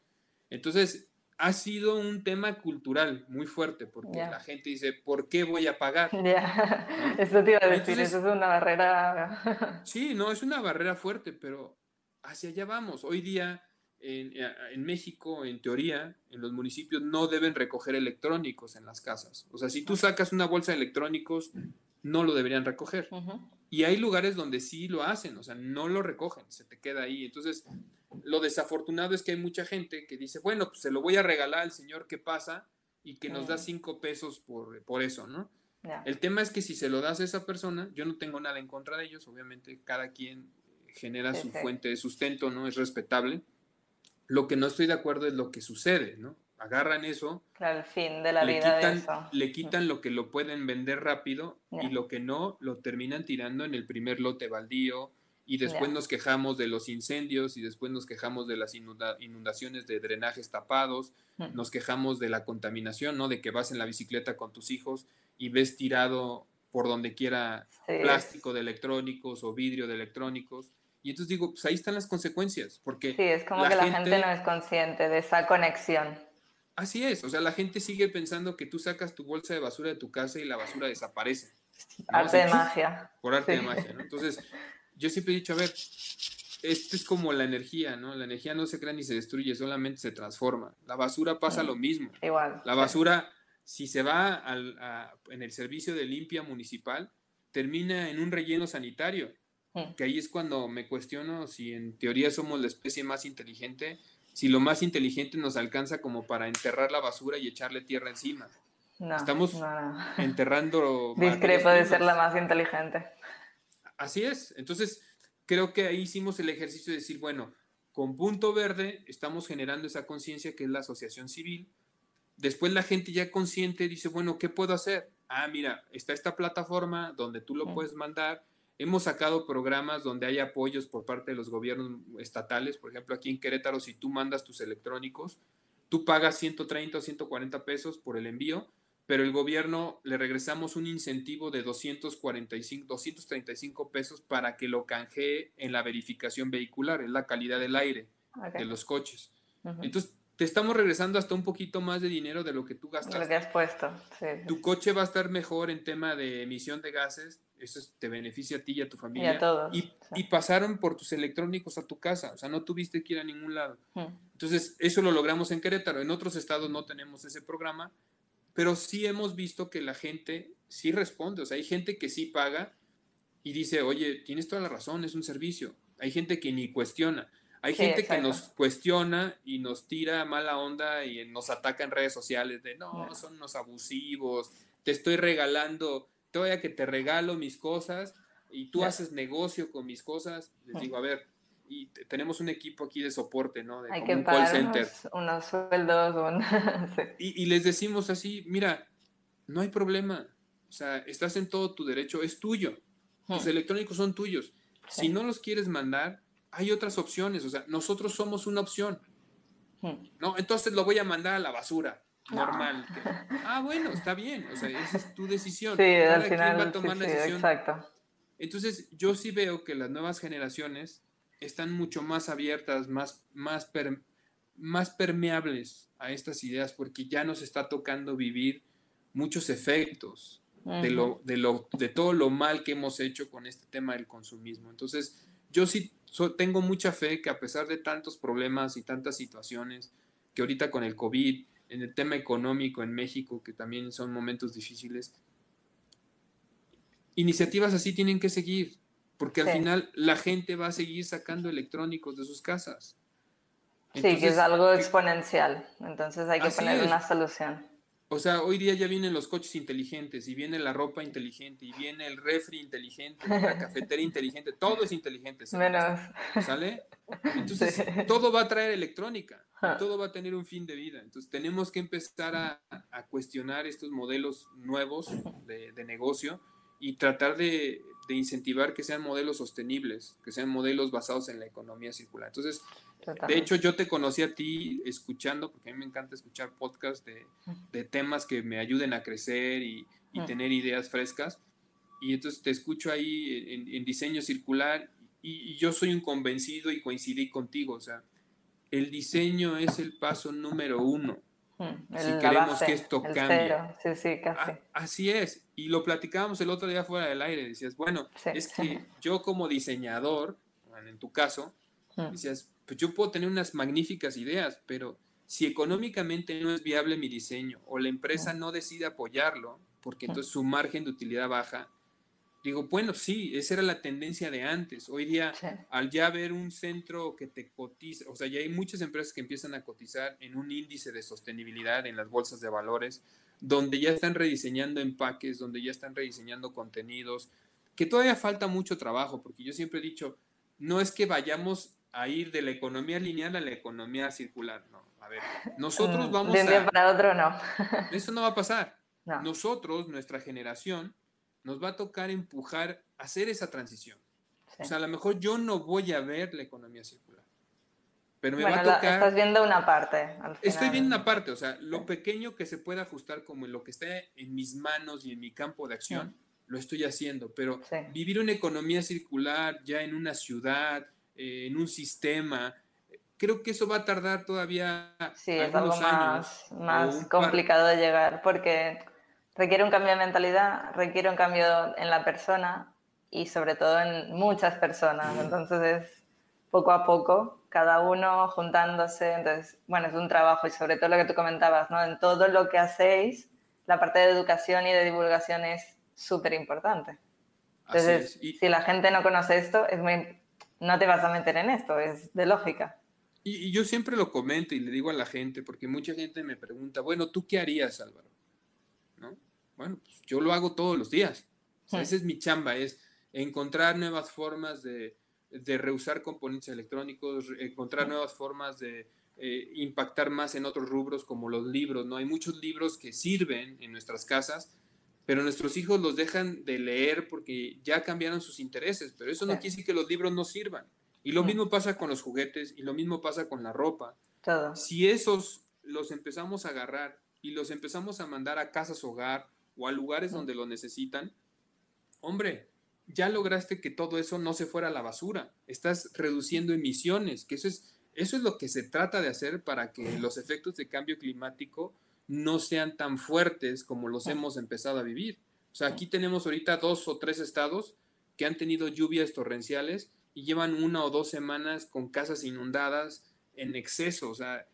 Entonces, ha sido un tema cultural muy fuerte, porque la gente dice, ¿por qué voy a pagar? [laughs] Ya, eso te iba a decir, eso es una barrera. [laughs] sí, no, es una barrera fuerte, pero hacia allá vamos. Hoy día en, eh, en, México, en teoría, en los municipios no deben recoger electrónicos en las casas. O sea, si tú sacas una bolsa de electrónicos, no lo deberían recoger. Y hay lugares donde sí lo hacen, o sea, no lo recogen, se te queda ahí. Entonces, lo desafortunado es que hay mucha gente que dice, bueno, pues se lo voy a regalar al señor que pasa y que nos da cinco pesos por, por eso, ¿no? El tema es que si se lo das a esa persona, yo no tengo nada en contra de ellos, obviamente cada quien genera su fuente de sustento, ¿no? Es respetable. Lo que no estoy de acuerdo es lo que sucede, ¿no? Agarran eso. Claro, el fin de la le vida quitan, Le quitan lo que lo pueden vender rápido y lo que no lo terminan tirando en el primer lote baldío y después nos quejamos de los incendios y después nos quejamos de las inundaciones de drenajes tapados, nos quejamos de la contaminación, ¿no? De que vas en la bicicleta con tus hijos y ves tirado por donde quiera plástico de electrónicos o vidrio de electrónicos. Y entonces digo, pues ahí están las consecuencias, porque... Sí, es como que la gente no es consciente de esa conexión. Así es, o sea, la gente sigue pensando que tú sacas tu bolsa de basura de tu casa y la basura desaparece. Arte de magia. Por arte de magia, ¿no? Entonces, yo siempre he dicho, a ver, esto es como la energía, ¿no? La energía no se crea ni se destruye, solamente se transforma. La basura pasa lo mismo. Igual. La basura, si se va al, en el servicio de limpia municipal, termina en un relleno sanitario que ahí es cuando me cuestiono si en teoría somos la especie más inteligente, si lo más inteligente nos alcanza como para enterrar la basura y echarle tierra encima. Estamos enterrando... [laughs] Discrepo de ser la más inteligente. Así es. Entonces, creo que ahí hicimos el ejercicio de decir, bueno, con Punto Verde estamos generando esa conciencia que es la asociación civil. Después la gente ya consciente dice, bueno, ¿qué puedo hacer? Ah, mira, está esta plataforma donde tú lo puedes mandar Hemos sacado programas donde hay apoyos por parte de los gobiernos estatales. Por ejemplo, aquí en Querétaro, si tú mandas tus electrónicos, tú pagas 130 o 140 pesos por el envío, pero el gobierno le regresamos un incentivo de 245, 235 pesos para que lo canjee en la verificación vehicular, en la calidad del aire de los coches. Entonces, te estamos regresando hasta un poquito más de dinero de lo que tú gastas. Lo que has puesto. Tu coche va a estar mejor en tema de emisión de gases, eso te beneficia a ti y a tu familia. Y a todos. Y, pasaron por tus electrónicos a tu casa, o sea, no tuviste que ir a ningún lado. Hmm. Entonces, eso lo logramos en Querétaro. En otros estados no tenemos ese programa, pero sí hemos visto que la gente sí responde, o sea, hay gente que sí paga y dice, oye, tienes toda la razón, es un servicio. Hay gente que ni cuestiona. Hay gente que nos cuestiona y nos tira mala onda y nos ataca en redes sociales de no, son unos abusivos, te estoy regalando todavía que te regalo mis cosas y tú haces negocio con mis cosas, les digo, a ver, y tenemos un equipo aquí de soporte, ¿no? De Hay que un call center. Unos, sueldos. [laughs] y, les decimos así, mira, no hay problema, o sea, estás en todo tu derecho, es tuyo, tus electrónicos son tuyos. Si no los quieres mandar, hay otras opciones, o sea, nosotros somos una opción. ¿No? Entonces lo voy a mandar a la basura. Normal. [laughs] ah, bueno, está bien. O sea, esa es tu decisión. Sí, al final, va a tomar la decisión. exacto. Entonces, yo sí veo que las nuevas generaciones están mucho más abiertas, más, más, más permeables a estas ideas, porque ya nos está tocando vivir muchos efectos de, lo, de, lo, de todo lo mal que hemos hecho con este tema del consumismo. Entonces, yo sí tengo mucha fe que a pesar de tantos problemas y tantas situaciones, que ahorita con el COVID, en el tema económico en México, que también son momentos difíciles, iniciativas así tienen que seguir, porque al final la gente va a seguir sacando electrónicos de sus casas. sí, que es algo exponencial, entonces hay que poner una solución. O sea, hoy día ya vienen los coches inteligentes y viene la ropa inteligente y viene el refri inteligente, la [laughs] cafetera inteligente, todo es inteligente. Menos. ¿Sale? Entonces, todo va a traer electrónica, todo va a tener un fin de vida. Entonces, tenemos que empezar a, cuestionar estos modelos nuevos de, negocio y tratar de, de incentivar que sean modelos sostenibles, que sean modelos basados en la economía circular. Entonces, de hecho, yo te conocí a ti escuchando, porque a mí me encanta escuchar podcasts de, temas que me ayuden a crecer y, tener ideas frescas. Y entonces te escucho ahí en, diseño circular y, yo soy un convencido y coincidí contigo. O sea, el diseño es el paso número uno. Si queremos que esto cambie. Sí, sí, casi. así es. Y lo platicábamos el otro día fuera del aire. Decías, bueno, es que yo como diseñador, en tu caso, decías, pues yo puedo tener unas magníficas ideas, pero si económicamente no es viable mi diseño o la empresa no decide apoyarlo, porque entonces su margen de utilidad baja, digo, bueno, sí, esa era la tendencia de antes. Hoy día, al ya ver un centro que te cotiza, o sea, ya hay muchas empresas que empiezan a cotizar en un índice de sostenibilidad en las bolsas de valores, donde ya están rediseñando empaques, donde ya están rediseñando contenidos, que todavía falta mucho trabajo, porque yo siempre he dicho, no es que vayamos a ir de la economía lineal a la economía circular. No, a ver, nosotros mm, vamos de un día para otro no. Eso no va a pasar. Nosotros, nuestra generación, nos va a tocar empujar a hacer esa transición. O sea, a lo mejor yo no voy a ver la economía circular. Pero me va a tocar. estás viendo una parte. Estoy viendo una parte, o sea, lo pequeño que se pueda ajustar como en lo que está en mis manos y en mi campo de acción, lo estoy haciendo. Pero vivir una economía circular ya en una ciudad, eh, en un sistema. Creo que eso va a tardar todavía. Sí, es algo más, más complicado de llegar porque requiere un cambio de mentalidad, requiere un cambio en la persona y sobre todo en muchas personas. Entonces es poco a poco, cada uno juntándose. Entonces, bueno, es un trabajo y sobre todo lo que tú comentabas, ¿no? En todo lo que hacéis, la parte de educación y de divulgación es súper importante. Entonces, si la gente no conoce esto, es muy no te vas a meter en esto, es de lógica. Y, yo siempre lo comento y le digo a la gente, porque mucha gente me pregunta, bueno, ¿tú qué harías, Álvaro? ¿No? Bueno, pues yo lo hago todos los días. O hmm. Esa es mi chamba, es encontrar nuevas formas de, de reusar componentes electrónicos, encontrar hmm. nuevas formas de eh, impactar más en otros rubros como los libros, ¿no? Hay muchos libros que sirven en nuestras casas, pero nuestros hijos los dejan de leer porque ya cambiaron sus intereses, pero eso no quiere decir que los libros no sirvan. Y lo mismo pasa con los juguetes y lo mismo pasa con la ropa. Si esos los empezamos a agarrar y los empezamos a mandar a casas hogar o a lugares donde lo necesitan, hombre, ya lograste que todo eso no se fuera a la basura. Estás reduciendo emisiones, que eso es, eso es lo que se trata de hacer para que los efectos de cambio climático no sean tan fuertes como los hemos empezado a vivir. O sea, aquí tenemos ahorita dos o tres estados que han tenido lluvias torrenciales y llevan una o dos semanas con casas inundadas en exceso. O sea,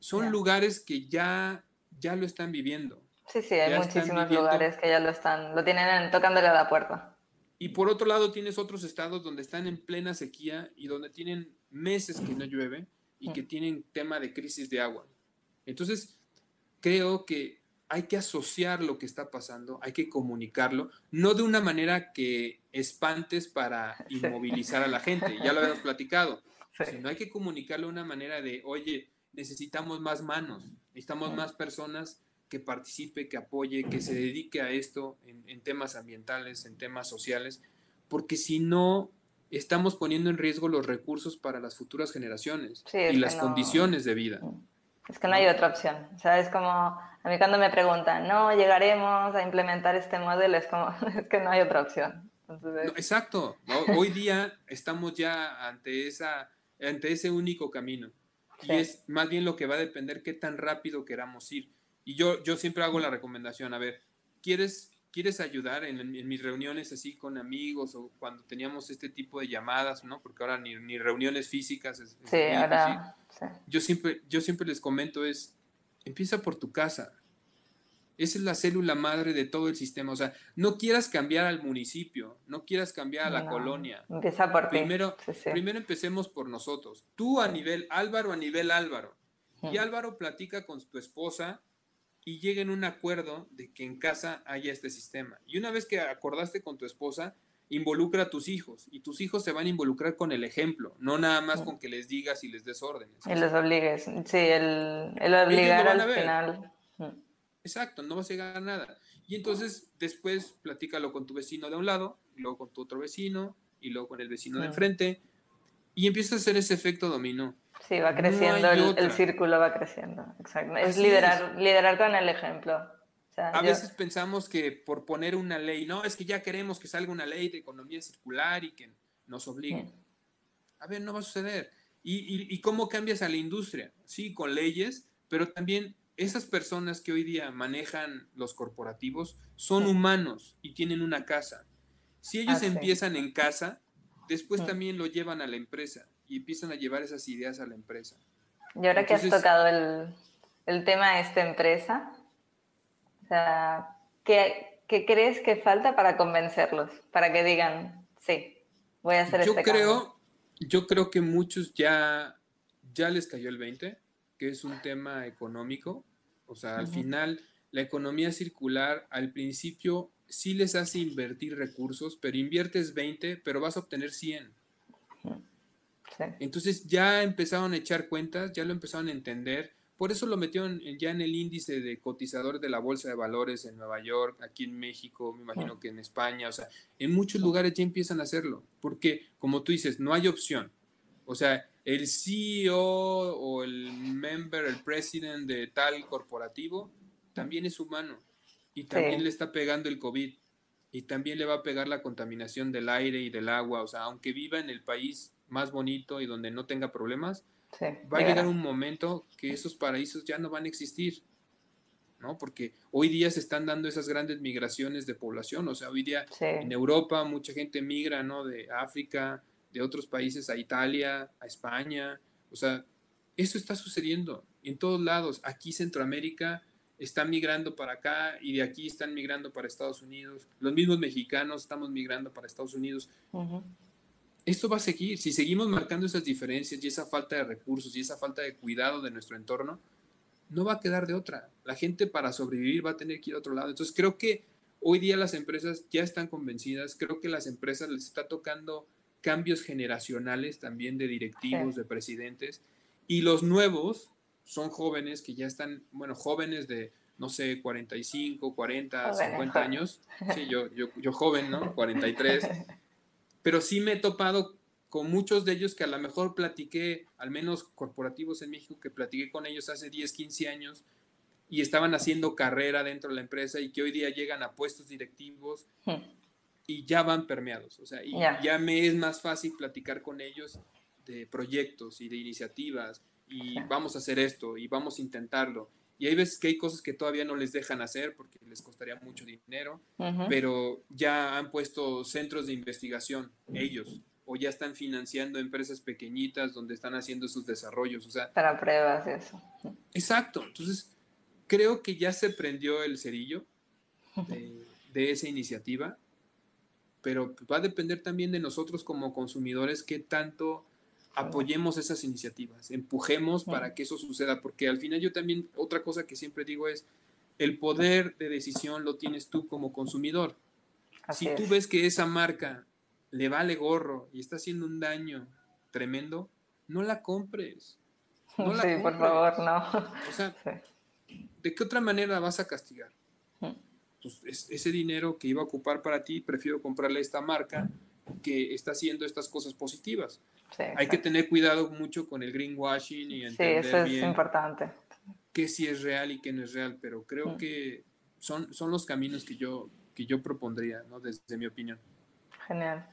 son lugares que ya, ya lo están viviendo. Sí, sí, hay muchísimos lugares que ya lo están, lo tienen tocándole a la puerta. Y por otro lado tienes otros estados donde están en plena sequía y donde tienen meses que no llueve y que tienen tema de crisis de agua. Entonces, creo que hay que asociar lo que está pasando, hay que comunicarlo, no de una manera que espantes para [laughs] inmovilizar a la gente, ya lo habíamos platicado, [laughs] sino hay que comunicarlo de una manera de, oye, necesitamos más manos, necesitamos más personas que participe, que apoye, que se dedique a esto en, temas ambientales, en temas sociales, porque si no, estamos poniendo en riesgo los recursos para las futuras generaciones y las condiciones de vida. Mm. Es que no hay otra opción. O sea, es como, a mí cuando me preguntan, no, llegaremos a implementar este modelo, es como, [laughs] es que no hay otra opción. exacto. Hoy día estamos ya ante, esa, ante ese único camino. Y es más bien lo que va a depender qué tan rápido queramos ir. Y yo, yo siempre hago la recomendación, a ver, ¿quieres, quieres ayudar en, mis reuniones así con amigos o cuando teníamos este tipo de llamadas, ¿no? Porque ahora ni, ni reuniones físicas. sí, ahora... Yo, siempre, yo siempre les comento es, empieza por tu casa. Esa es la célula madre de todo el sistema. O sea, no quieras cambiar al municipio, no quieras cambiar a la colonia. Empieza por primero, Primero empecemos por nosotros. Tú a nivel Álvaro, a nivel Álvaro. Y Álvaro platica con tu esposa y lleguen a un acuerdo de que en casa haya este sistema. Y una vez que acordaste con tu esposa, involucra a tus hijos y tus hijos se van a involucrar con el ejemplo, no nada más con que les digas y les des órdenes. Y les obligues, sí, el, el obligar al final. Exacto, no vas a llegar a nada. Y entonces después platícalo con tu vecino de un lado, luego con tu otro vecino y luego con el vecino de enfrente y empieza a hacer ese efecto dominó. Sí, va creciendo, el, círculo va creciendo. Exacto. Es liderar, liderar con el ejemplo a veces pensamos que por poner una ley, no, es que ya queremos que salga una ley de economía circular y que nos obligue. A ver, no va a suceder. ¿Y, cómo cambias a la industria? Sí, con leyes, pero también esas personas que hoy día manejan los corporativos son humanos y tienen una casa. Si ellos ah, empiezan en casa, después también lo llevan a la empresa y empiezan a llevar esas ideas a la empresa. Y ahora que has tocado el, el tema de esta empresa, o sea, ¿qué, crees que falta para convencerlos? Para que digan, sí, voy a hacer yo este creo, Yo creo que muchos ya, ya les cayó el 20, que es un tema económico. O sea, al final, la economía circular al principio sí les hace invertir recursos, pero inviertes 20, pero vas a obtener 100. Entonces ya empezaron a echar cuentas, ya lo empezaron a entender. Por eso lo metieron ya en el índice de cotizadores de la Bolsa de Valores en Nueva York, aquí en México, me imagino que en España, o sea, en muchos lugares ya empiezan a hacerlo, porque como tú dices, no hay opción. O sea, el CEO o el member, el president de tal corporativo, también es humano y también le está pegando el COVID y también le va a pegar la contaminación del aire y del agua. O sea, aunque viva en el país más bonito y donde no tenga problemas, va a llegar un momento que esos paraísos ya no van a existir, ¿no? Porque hoy día se están dando esas grandes migraciones de población, o sea, hoy día en Europa mucha gente migra, ¿no? De África, de otros países a Italia, a España, o sea, eso está sucediendo en todos lados. Aquí Centroamérica está migrando para acá y de aquí están migrando para Estados Unidos. Los mismos mexicanos estamos migrando para Estados Unidos esto va a seguir. Si seguimos marcando esas diferencias y esa falta de recursos y esa falta de cuidado de nuestro entorno, no va a quedar de otra. La gente para sobrevivir va a tener que ir a otro lado. Entonces creo que hoy día las empresas ya están convencidas, creo que las empresas les está tocando cambios generacionales también de directivos, de presidentes, y los nuevos son jóvenes que ya están, bueno, jóvenes de, no sé, 45, 40, 50 años. Sí, yo, yo, yo joven, ¿no? [laughs] 43. pero sí me he topado con muchos de ellos que a lo mejor platiqué, al menos corporativos en México, que platiqué con ellos hace 10, 15 años y estaban haciendo carrera dentro de la empresa y que hoy día llegan a puestos directivos hmm. y ya van permeados. O sea, y ya me es más fácil platicar con ellos de proyectos y de iniciativas y vamos a hacer esto y vamos a intentarlo y hay veces que hay cosas que todavía no les dejan hacer porque les costaría mucho dinero, pero ya han puesto centros de investigación ellos o ya están financiando empresas pequeñitas donde están haciendo sus desarrollos. O sea, para pruebas eso. Exacto. Entonces, creo que ya se prendió el cerillo de, de esa iniciativa, pero va a depender también de nosotros como consumidores qué tanto apoyemos esas iniciativas, empujemos para que eso suceda, porque al final yo también, otra cosa que siempre digo es, el poder de decisión lo tienes tú como consumidor. si tú ves que esa marca le vale gorro y está haciendo un daño tremendo, no la compres. No la [laughs] sí, por favor, no. O sea, [laughs] ¿de qué otra manera vas a castigar? Pues ese dinero que iba a ocupar para ti, prefiero comprarle esta marca que está haciendo estas cosas positivas. Hay que tener cuidado mucho con el greenwashing y entender sí, eso es importante. qué sí es real y qué no es real, pero creo mm. que son, son los caminos que yo, que yo propondría, ¿no? desde mi opinión. Genial.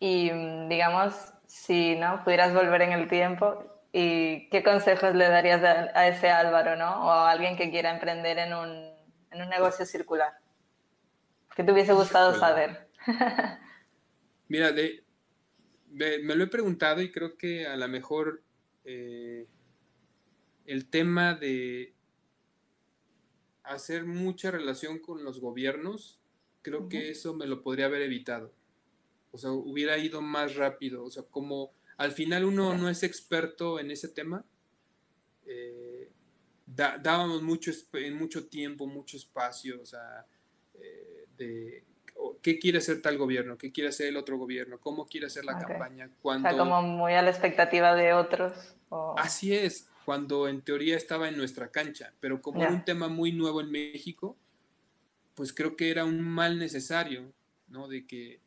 Y mm, digamos, si no pudieras volver en el tiempo, ¿y qué consejos le darías a, ese Álvaro, ¿no? O a alguien que quiera emprender en un, en un negocio circular? ¿Qué te hubiese gustado saber? [laughs] Mira, de, me lo he preguntado y creo que a lo mejor eh, el tema de hacer mucha relación con los gobiernos, creo que eso me lo podría haber evitado. O sea, hubiera ido más rápido. O sea, como al final uno no es experto en ese tema, eh, dábamos mucho, mucho tiempo, mucho espacio, o sea, eh, de qué quiere hacer tal gobierno, qué quiere hacer el otro gobierno, cómo quiere hacer la campaña. Cuando... O sea, como muy a la expectativa de otros. Así es, cuando en teoría estaba en nuestra cancha, pero como era un tema muy nuevo en México, pues creo que era un mal necesario, ¿no? De que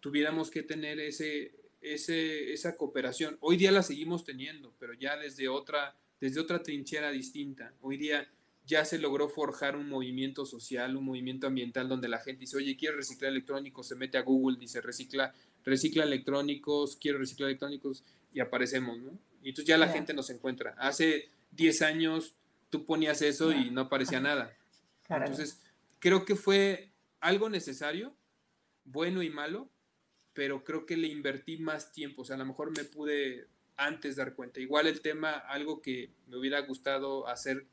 tuviéramos que tener ese, ese, esa cooperación. Hoy día la seguimos teniendo, pero ya desde otra, desde otra trinchera distinta. Hoy día ya se logró forjar un movimiento social, un movimiento ambiental donde la gente dice, oye, quiero reciclar electrónicos, se mete a Google, dice, recicla, recicla electrónicos, quiero reciclar electrónicos y aparecemos, ¿no? Y entonces ya la gente nos encuentra. Hace 10 años tú ponías eso y no aparecía nada. Entonces, creo que fue algo necesario, bueno y malo, pero creo que le invertí más tiempo, o sea, a lo mejor me pude antes dar cuenta. Igual el tema, algo que me hubiera gustado hacer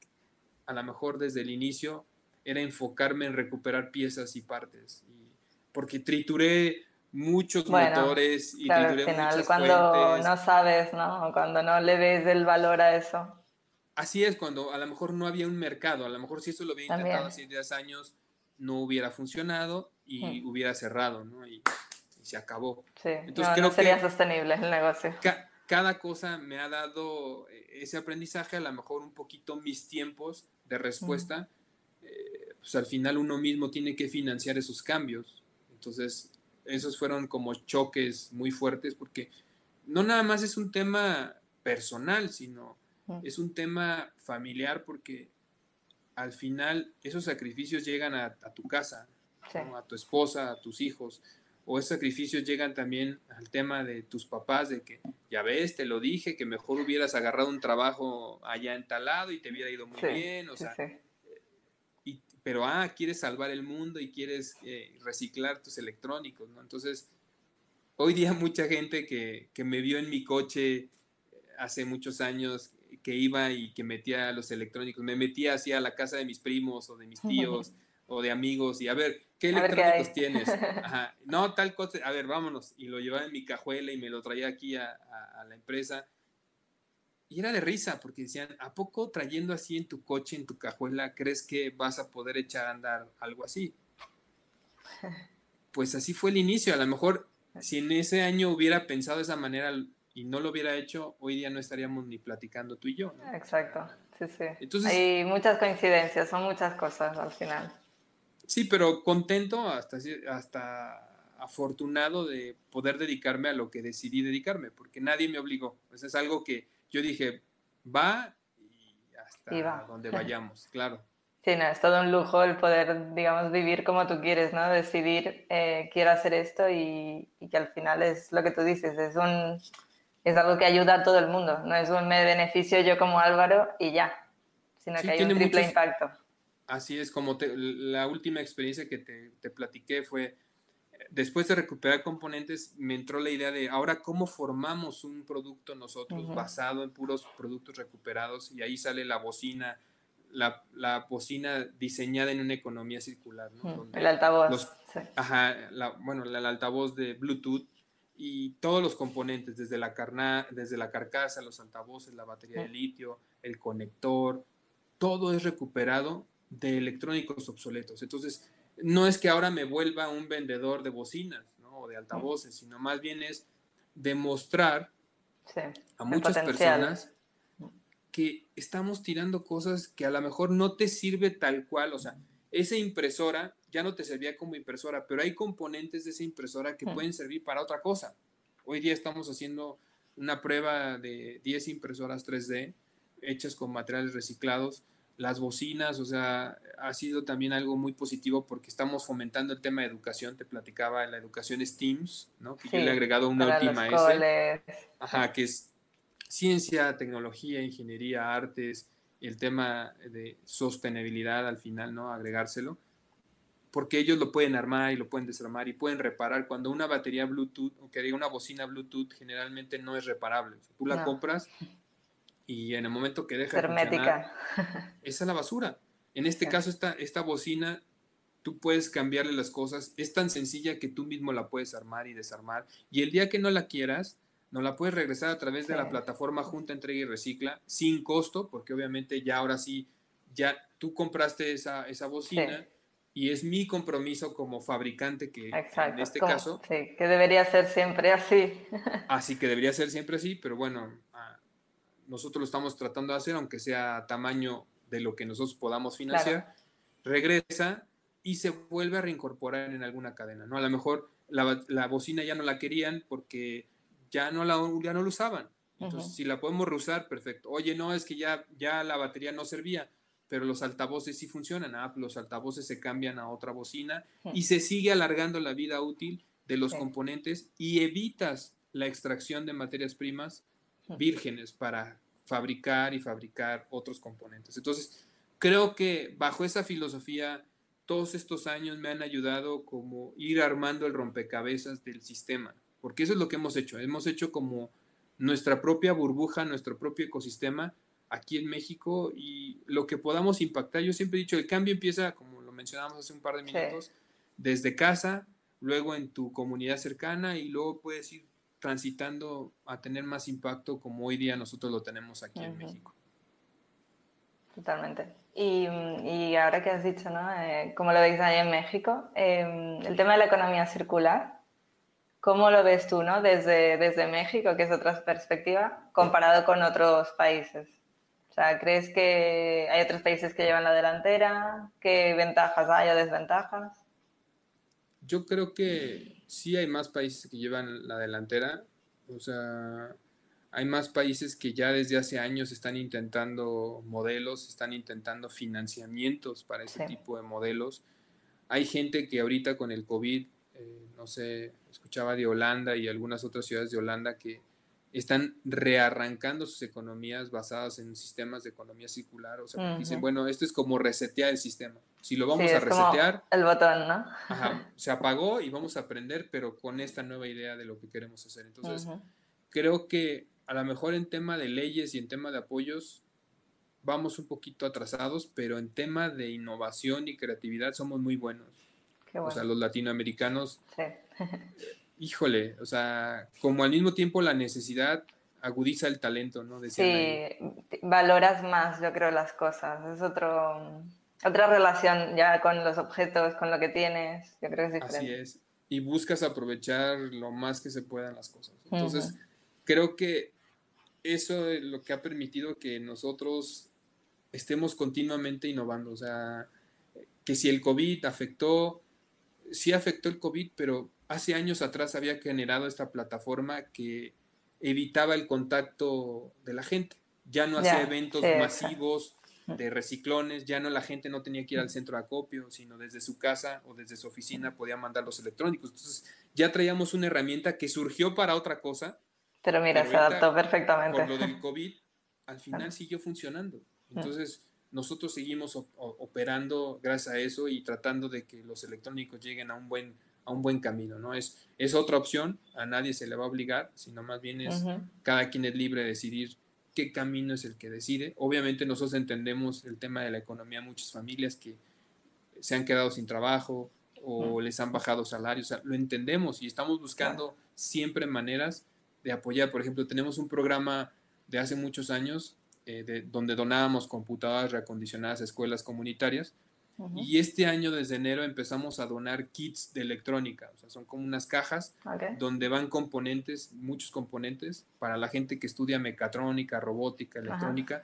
a lo mejor desde el inicio, era enfocarme en recuperar piezas y partes, y, porque trituré muchos motores y claro, trituré al final, cuando no sabes, ¿no? Cuando no le ves el valor a eso. Así es, cuando a lo mejor no había un mercado, a lo mejor si eso lo había intentado hace 10 años, no hubiera funcionado y mm. hubiera cerrado, ¿no? Y, se acabó. Sí, Entonces, creo no sería sostenible el negocio. cada cosa me ha dado eh, ese aprendizaje, a lo mejor un poquito mis tiempos de respuesta, eh, pues al final uno mismo tiene que financiar esos cambios. Entonces, esos fueron como choques muy fuertes porque no nada más es un tema personal, sino es un tema familiar porque al final esos sacrificios llegan a, tu casa, a tu esposa, a tus hijos o esos sacrificios llegan también al tema de tus papás, de que ya ves, te lo dije, que mejor hubieras agarrado un trabajo allá en tal lado y te hubiera ido muy bien, o sea, y, pero ah, quieres salvar el mundo y quieres eh, reciclar tus electrónicos, ¿no? Entonces, hoy día mucha gente que, que me vio en mi coche eh, hace muchos años que iba y que metía los electrónicos, me metía así a la casa de mis primos o de mis [laughs] tíos o de amigos y a ver, ¿qué electrónicos tienes? [laughs] Ajá. No, tal cosa, a ver, vámonos. Y lo llevaba en mi cajuela y me lo traía aquí a, la empresa. Y era de risa, porque decían, ¿a poco trayendo así en tu coche, en tu cajuela, crees que vas a poder echar a andar algo así? [laughs] Pues así fue el inicio. A lo mejor, si en ese año hubiera pensado de esa manera y no lo hubiera hecho, hoy día no estaríamos ni platicando tú y yo. Exacto, sí, sí. Entonces, Hay muchas coincidencias, son muchas cosas al final. Sí, pero contento, hasta, hasta afortunado de poder dedicarme a lo que decidí dedicarme, porque nadie me obligó. Pues es algo que yo dije, va y hasta donde [laughs] vayamos, claro. Sí, no, es todo un lujo el poder, digamos, vivir como tú quieres, ¿no? Decidir, eh, quiero hacer esto y, que al final es lo que tú dices, es un, es algo que ayuda a todo el mundo, no es un me beneficio yo como Álvaro y ya, sino que hay un triple impacto. Así es, como la última experiencia que te, platiqué fue, después de recuperar componentes, me entró la idea de ahora cómo formamos un producto nosotros basado en puros productos recuperados y ahí sale la bocina, la, bocina diseñada en una economía circular. el altavoz. Ajá, bueno, el, altavoz de Bluetooth y todos los componentes, desde la, carna, desde la carcasa, los altavoces, la batería de litio, el conector, todo es recuperado de electrónicos obsoletos. Entonces, no es que ahora me vuelva un vendedor de bocinas o de altavoces, sino más bien es demostrar a muchas personas que estamos tirando cosas que a lo mejor no te sirve tal cual, o sea, esa impresora ya no te servía como impresora, pero hay componentes de esa impresora que pueden servir para otra cosa. Hoy día estamos haciendo una prueba de 10 impresoras 3D hechas con materiales reciclados. Las bocinas, o sea, ha sido también algo muy positivo porque estamos fomentando el tema de educación. Te platicaba, la educación es Teams, ¿no? Que yo le he agregado una última S. Ajá, que es ciencia, tecnología, ingeniería, artes, el tema de sostenibilidad al final, ¿no? Agregárselo. Porque ellos lo pueden armar y lo pueden desarmar y pueden reparar. Cuando una batería Bluetooth, o que diga una bocina Bluetooth, generalmente no es reparable. tú la compras y en el momento que deja Hermética. esa es la basura. En este caso, esta, esta bocina, tú puedes cambiarle las cosas. Es tan sencilla que tú mismo la puedes armar y desarmar. Y el día que no la quieras, no la puedes regresar a través de la plataforma Junta Entrega y Recicla sin costo, porque obviamente ya ahora sí, ya tú compraste esa, esa bocina y es mi compromiso como fabricante que en este caso... Sí, que debería ser siempre así. [laughs] así que debería ser siempre así, pero bueno, nosotros lo estamos tratando de hacer, aunque sea a tamaño de lo que nosotros podamos financiar, regresa y se vuelve a reincorporar en alguna cadena, ¿no? A lo mejor la, la bocina ya no la querían porque ya no la, ya no lo usaban. Entonces, si la podemos reusar, perfecto. Oye, no, es que ya, ya la batería no servía, pero los altavoces sí funcionan. Ah, los altavoces se cambian a otra bocina y se sigue alargando la vida útil de los componentes y evitas la extracción de materias primas vírgenes para fabricar y fabricar otros componentes. Entonces, creo que bajo esa filosofía, todos estos años me han ayudado como ir armando el rompecabezas del sistema porque eso es lo que hemos hecho. Hemos hecho como nuestra propia burbuja, nuestro propio ecosistema aquí en México y lo que podamos impactar. Yo siempre he dicho, el cambio empieza, como lo mencionamos hace un par de minutos, desde casa, luego en tu comunidad cercana y luego puedes ir transitando a tener más impacto como hoy día nosotros lo tenemos aquí en México. Totalmente. Y, y, ahora que has dicho, ¿no? Eh, como lo veis ahí en México, eh, el tema de la economía circular, ¿Cómo lo ves tú, ¿no? Desde, desde México, que es otra perspectiva, comparado con otros países. O sea, ¿crees que hay otros países que llevan la delantera? ¿Qué ventajas hay o desventajas? Yo creo que sí hay más países que llevan la delantera. O sea, hay más países que ya desde hace años están intentando modelos, están intentando financiamientos para ese tipo de modelos. Hay gente que ahorita con el COVID eh, no sé, escuchaba de Holanda y algunas otras ciudades de Holanda que están rearrancando sus economías basadas en sistemas de economía circular. O sea, dicen, bueno, esto es como resetear el sistema. Si lo vamos a resetear. el botón, ¿no? se apagó y vamos a aprender, pero con esta nueva idea de lo que queremos hacer. Entonces, creo que a lo mejor en tema de leyes y en tema de apoyos vamos un poquito atrasados, pero en tema de innovación y creatividad somos muy buenos. O sea, los latinoamericanos. Sí. [laughs] híjole, o sea, como al mismo tiempo la necesidad agudiza el talento, ¿no? sí, valoras más, yo creo, las cosas. Es otro, otra relación ya con los objetos, con lo que tienes. Yo creo que es diferente. Así es. Y buscas aprovechar lo más que se puedan las cosas. Entonces, creo que eso es lo que ha permitido que nosotros estemos continuamente innovando. O sea, que si el COVID afectó sí afectó el COVID, pero hace años atrás había generado esta plataforma que evitaba el contacto de la gente. Ya no hacía eventos masivos de reciclones, ya no la gente no tenía que ir al centro de acopio, sino desde su casa o desde su oficina podía mandar los electrónicos. Entonces ya traíamos una herramienta que surgió para otra cosa. Pero mira, se adaptó perfectamente. Por lo del COVID, al [laughs] final siguió funcionando. Entonces, nosotros seguimos operando gracias a eso y tratando de que los electrónicos lleguen a un buen, a un buen camino, ¿no? Es, es otra opción, a nadie se le va a obligar, sino más bien es cada quien es libre de decidir qué camino es el que decide. Obviamente nosotros entendemos el tema de la economía, muchas familias que se han quedado sin trabajo o les han bajado salarios, lo entendemos y estamos buscando siempre maneras de apoyar. Por ejemplo, tenemos un programa de hace muchos años eh, donde donábamos computadoras reacondicionadas a escuelas comunitarias. Y este año, desde enero, empezamos a donar kits de electrónica. O sea, son como unas cajas donde van componentes, muchos componentes, para la gente que estudia mecatrónica, robótica, electrónica,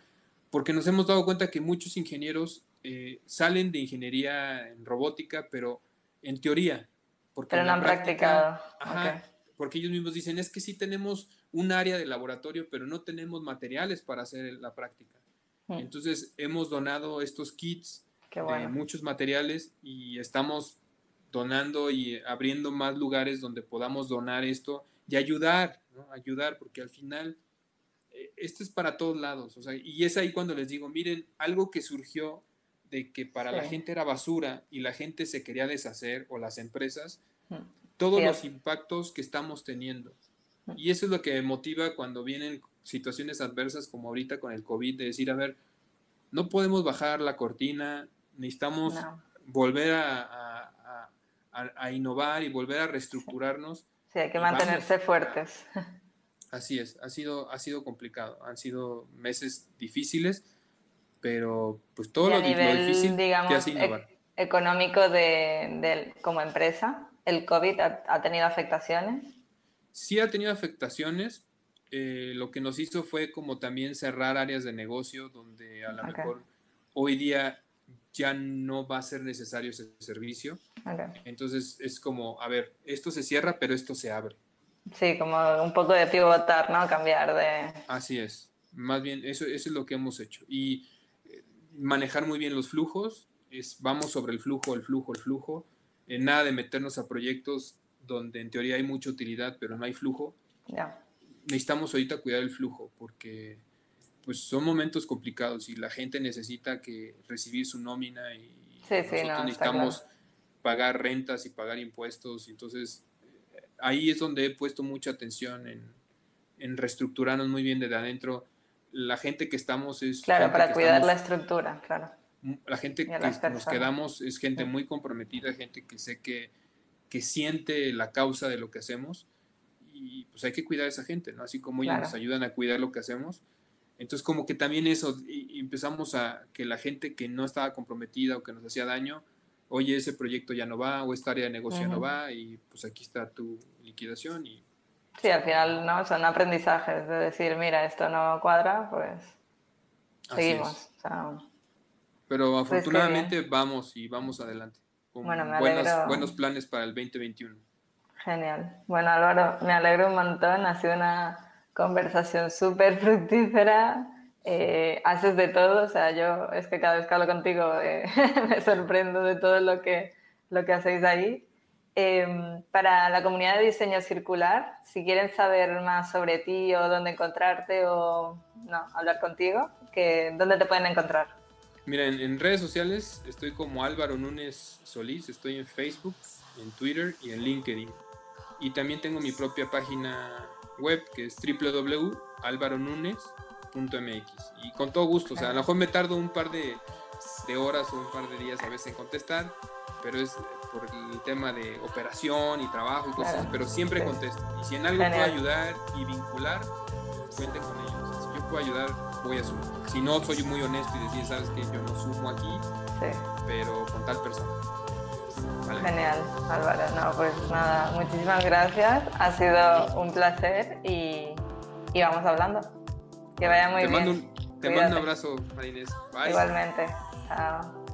porque nos hemos dado cuenta que muchos ingenieros eh, salen de ingeniería en robótica, pero en teoría. Porque pero no han practicado. Ajá, Porque ellos mismos dicen, es que sí tenemos un área de laboratorio, pero no tenemos materiales para hacer la práctica. Hmm. Entonces hemos donado estos kits, de muchos materiales, y estamos donando y abriendo más lugares donde podamos donar esto y ayudar, ¿no? ayudar, porque al final eh, esto es para todos lados, o sea, y es ahí cuando les digo, miren, algo que surgió de que para la gente era basura y la gente se quería deshacer o las empresas, hmm. todos los impactos que estamos teniendo. Hmm. Y eso es lo que motiva cuando vienen situaciones adversas como ahorita con el COVID, de decir, a ver, no podemos bajar la cortina, necesitamos volver a, a, innovar y volver a reestructurarnos. Sí, hay que mantenerse fuertes. Así es, ha sido, ha sido complicado, han sido meses difíciles, pero pues todo lo, difícil digamos, te hace innovar. económico de, como empresa, ¿el COVID ha, tenido afectaciones? Sí ha tenido afectaciones, eh, lo que nos hizo fue como también cerrar áreas de negocio donde a lo mejor hoy día ya no va a ser necesario ese servicio. Entonces es como, a ver, esto se cierra, pero esto se abre. Sí, como un poco de pivotar, ¿no? Cambiar de... Así es. Más bien, eso, eso es lo que hemos hecho. Y eh, manejar muy bien los flujos, es vamos sobre el flujo, el flujo, el flujo. Eh, nada de meternos a proyectos donde en teoría hay mucha utilidad, pero no hay flujo. Ya. Necesitamos ahorita cuidar el flujo porque pues son momentos complicados y la gente necesita que recibir su nómina y nosotros necesitamos pagar rentas y pagar impuestos. Entonces, ahí es donde he puesto mucha atención en, en reestructurarnos muy bien desde adentro. La gente que estamos es... Claro, para cuidar la estructura, claro. La gente que nos quedamos es gente muy comprometida, gente que sé que, que siente la causa de lo que hacemos y pues hay que cuidar a esa gente, ¿no? Así como ellos nos ayudan a cuidar lo que hacemos, entonces como que también eso, y empezamos a que la gente que no estaba comprometida o que nos hacía daño, oye, ese proyecto ya no va o esta área de negocio ya no va y pues aquí está tu liquidación y... Sí, al final no son aprendizajes de decir, mira, esto no cuadra, pues seguimos. Pero pues afortunadamente vamos y vamos adelante. Con buenos planes para el 2021. Genial. Bueno, Álvaro, me alegro un montón. Ha sido una conversación súper fructífera. Eh, haces de todo, o sea, yo es que cada vez que hablo contigo eh, [laughs] me sorprendo de todo lo que, lo que hacéis ahí. Em, para la comunidad de diseño circular, si quieren saber más sobre ti o dónde encontrarte o no, hablar contigo, que, ¿dónde te pueden encontrar? Mira, en, en, redes sociales estoy como Álvaro Núñez Solís, estoy en Facebook, en Twitter y en LinkedIn. Y también tengo mi propia página web que es www.alvaronunez.mx. Y con todo gusto, o sea, a lo mejor me tardo un par de, horas o un par de días a veces en contestar, pero es por el tema de operación y trabajo y cosas, pero siempre contesto. Y si en algo puedo ayudar y vincular, cuenten con ellos. si yo puedo ayudar, voy a sumar. Si no, soy muy honesto y decir, sabes que yo no sumo aquí, pero con tal persona. Genial, Álvaro. No, pues nada, muchísimas gracias. Ha sido un placer y, y vamos hablando. Que vaya muy te bien. Mando un, te mando un abrazo, Marinés. Igualmente. Chao.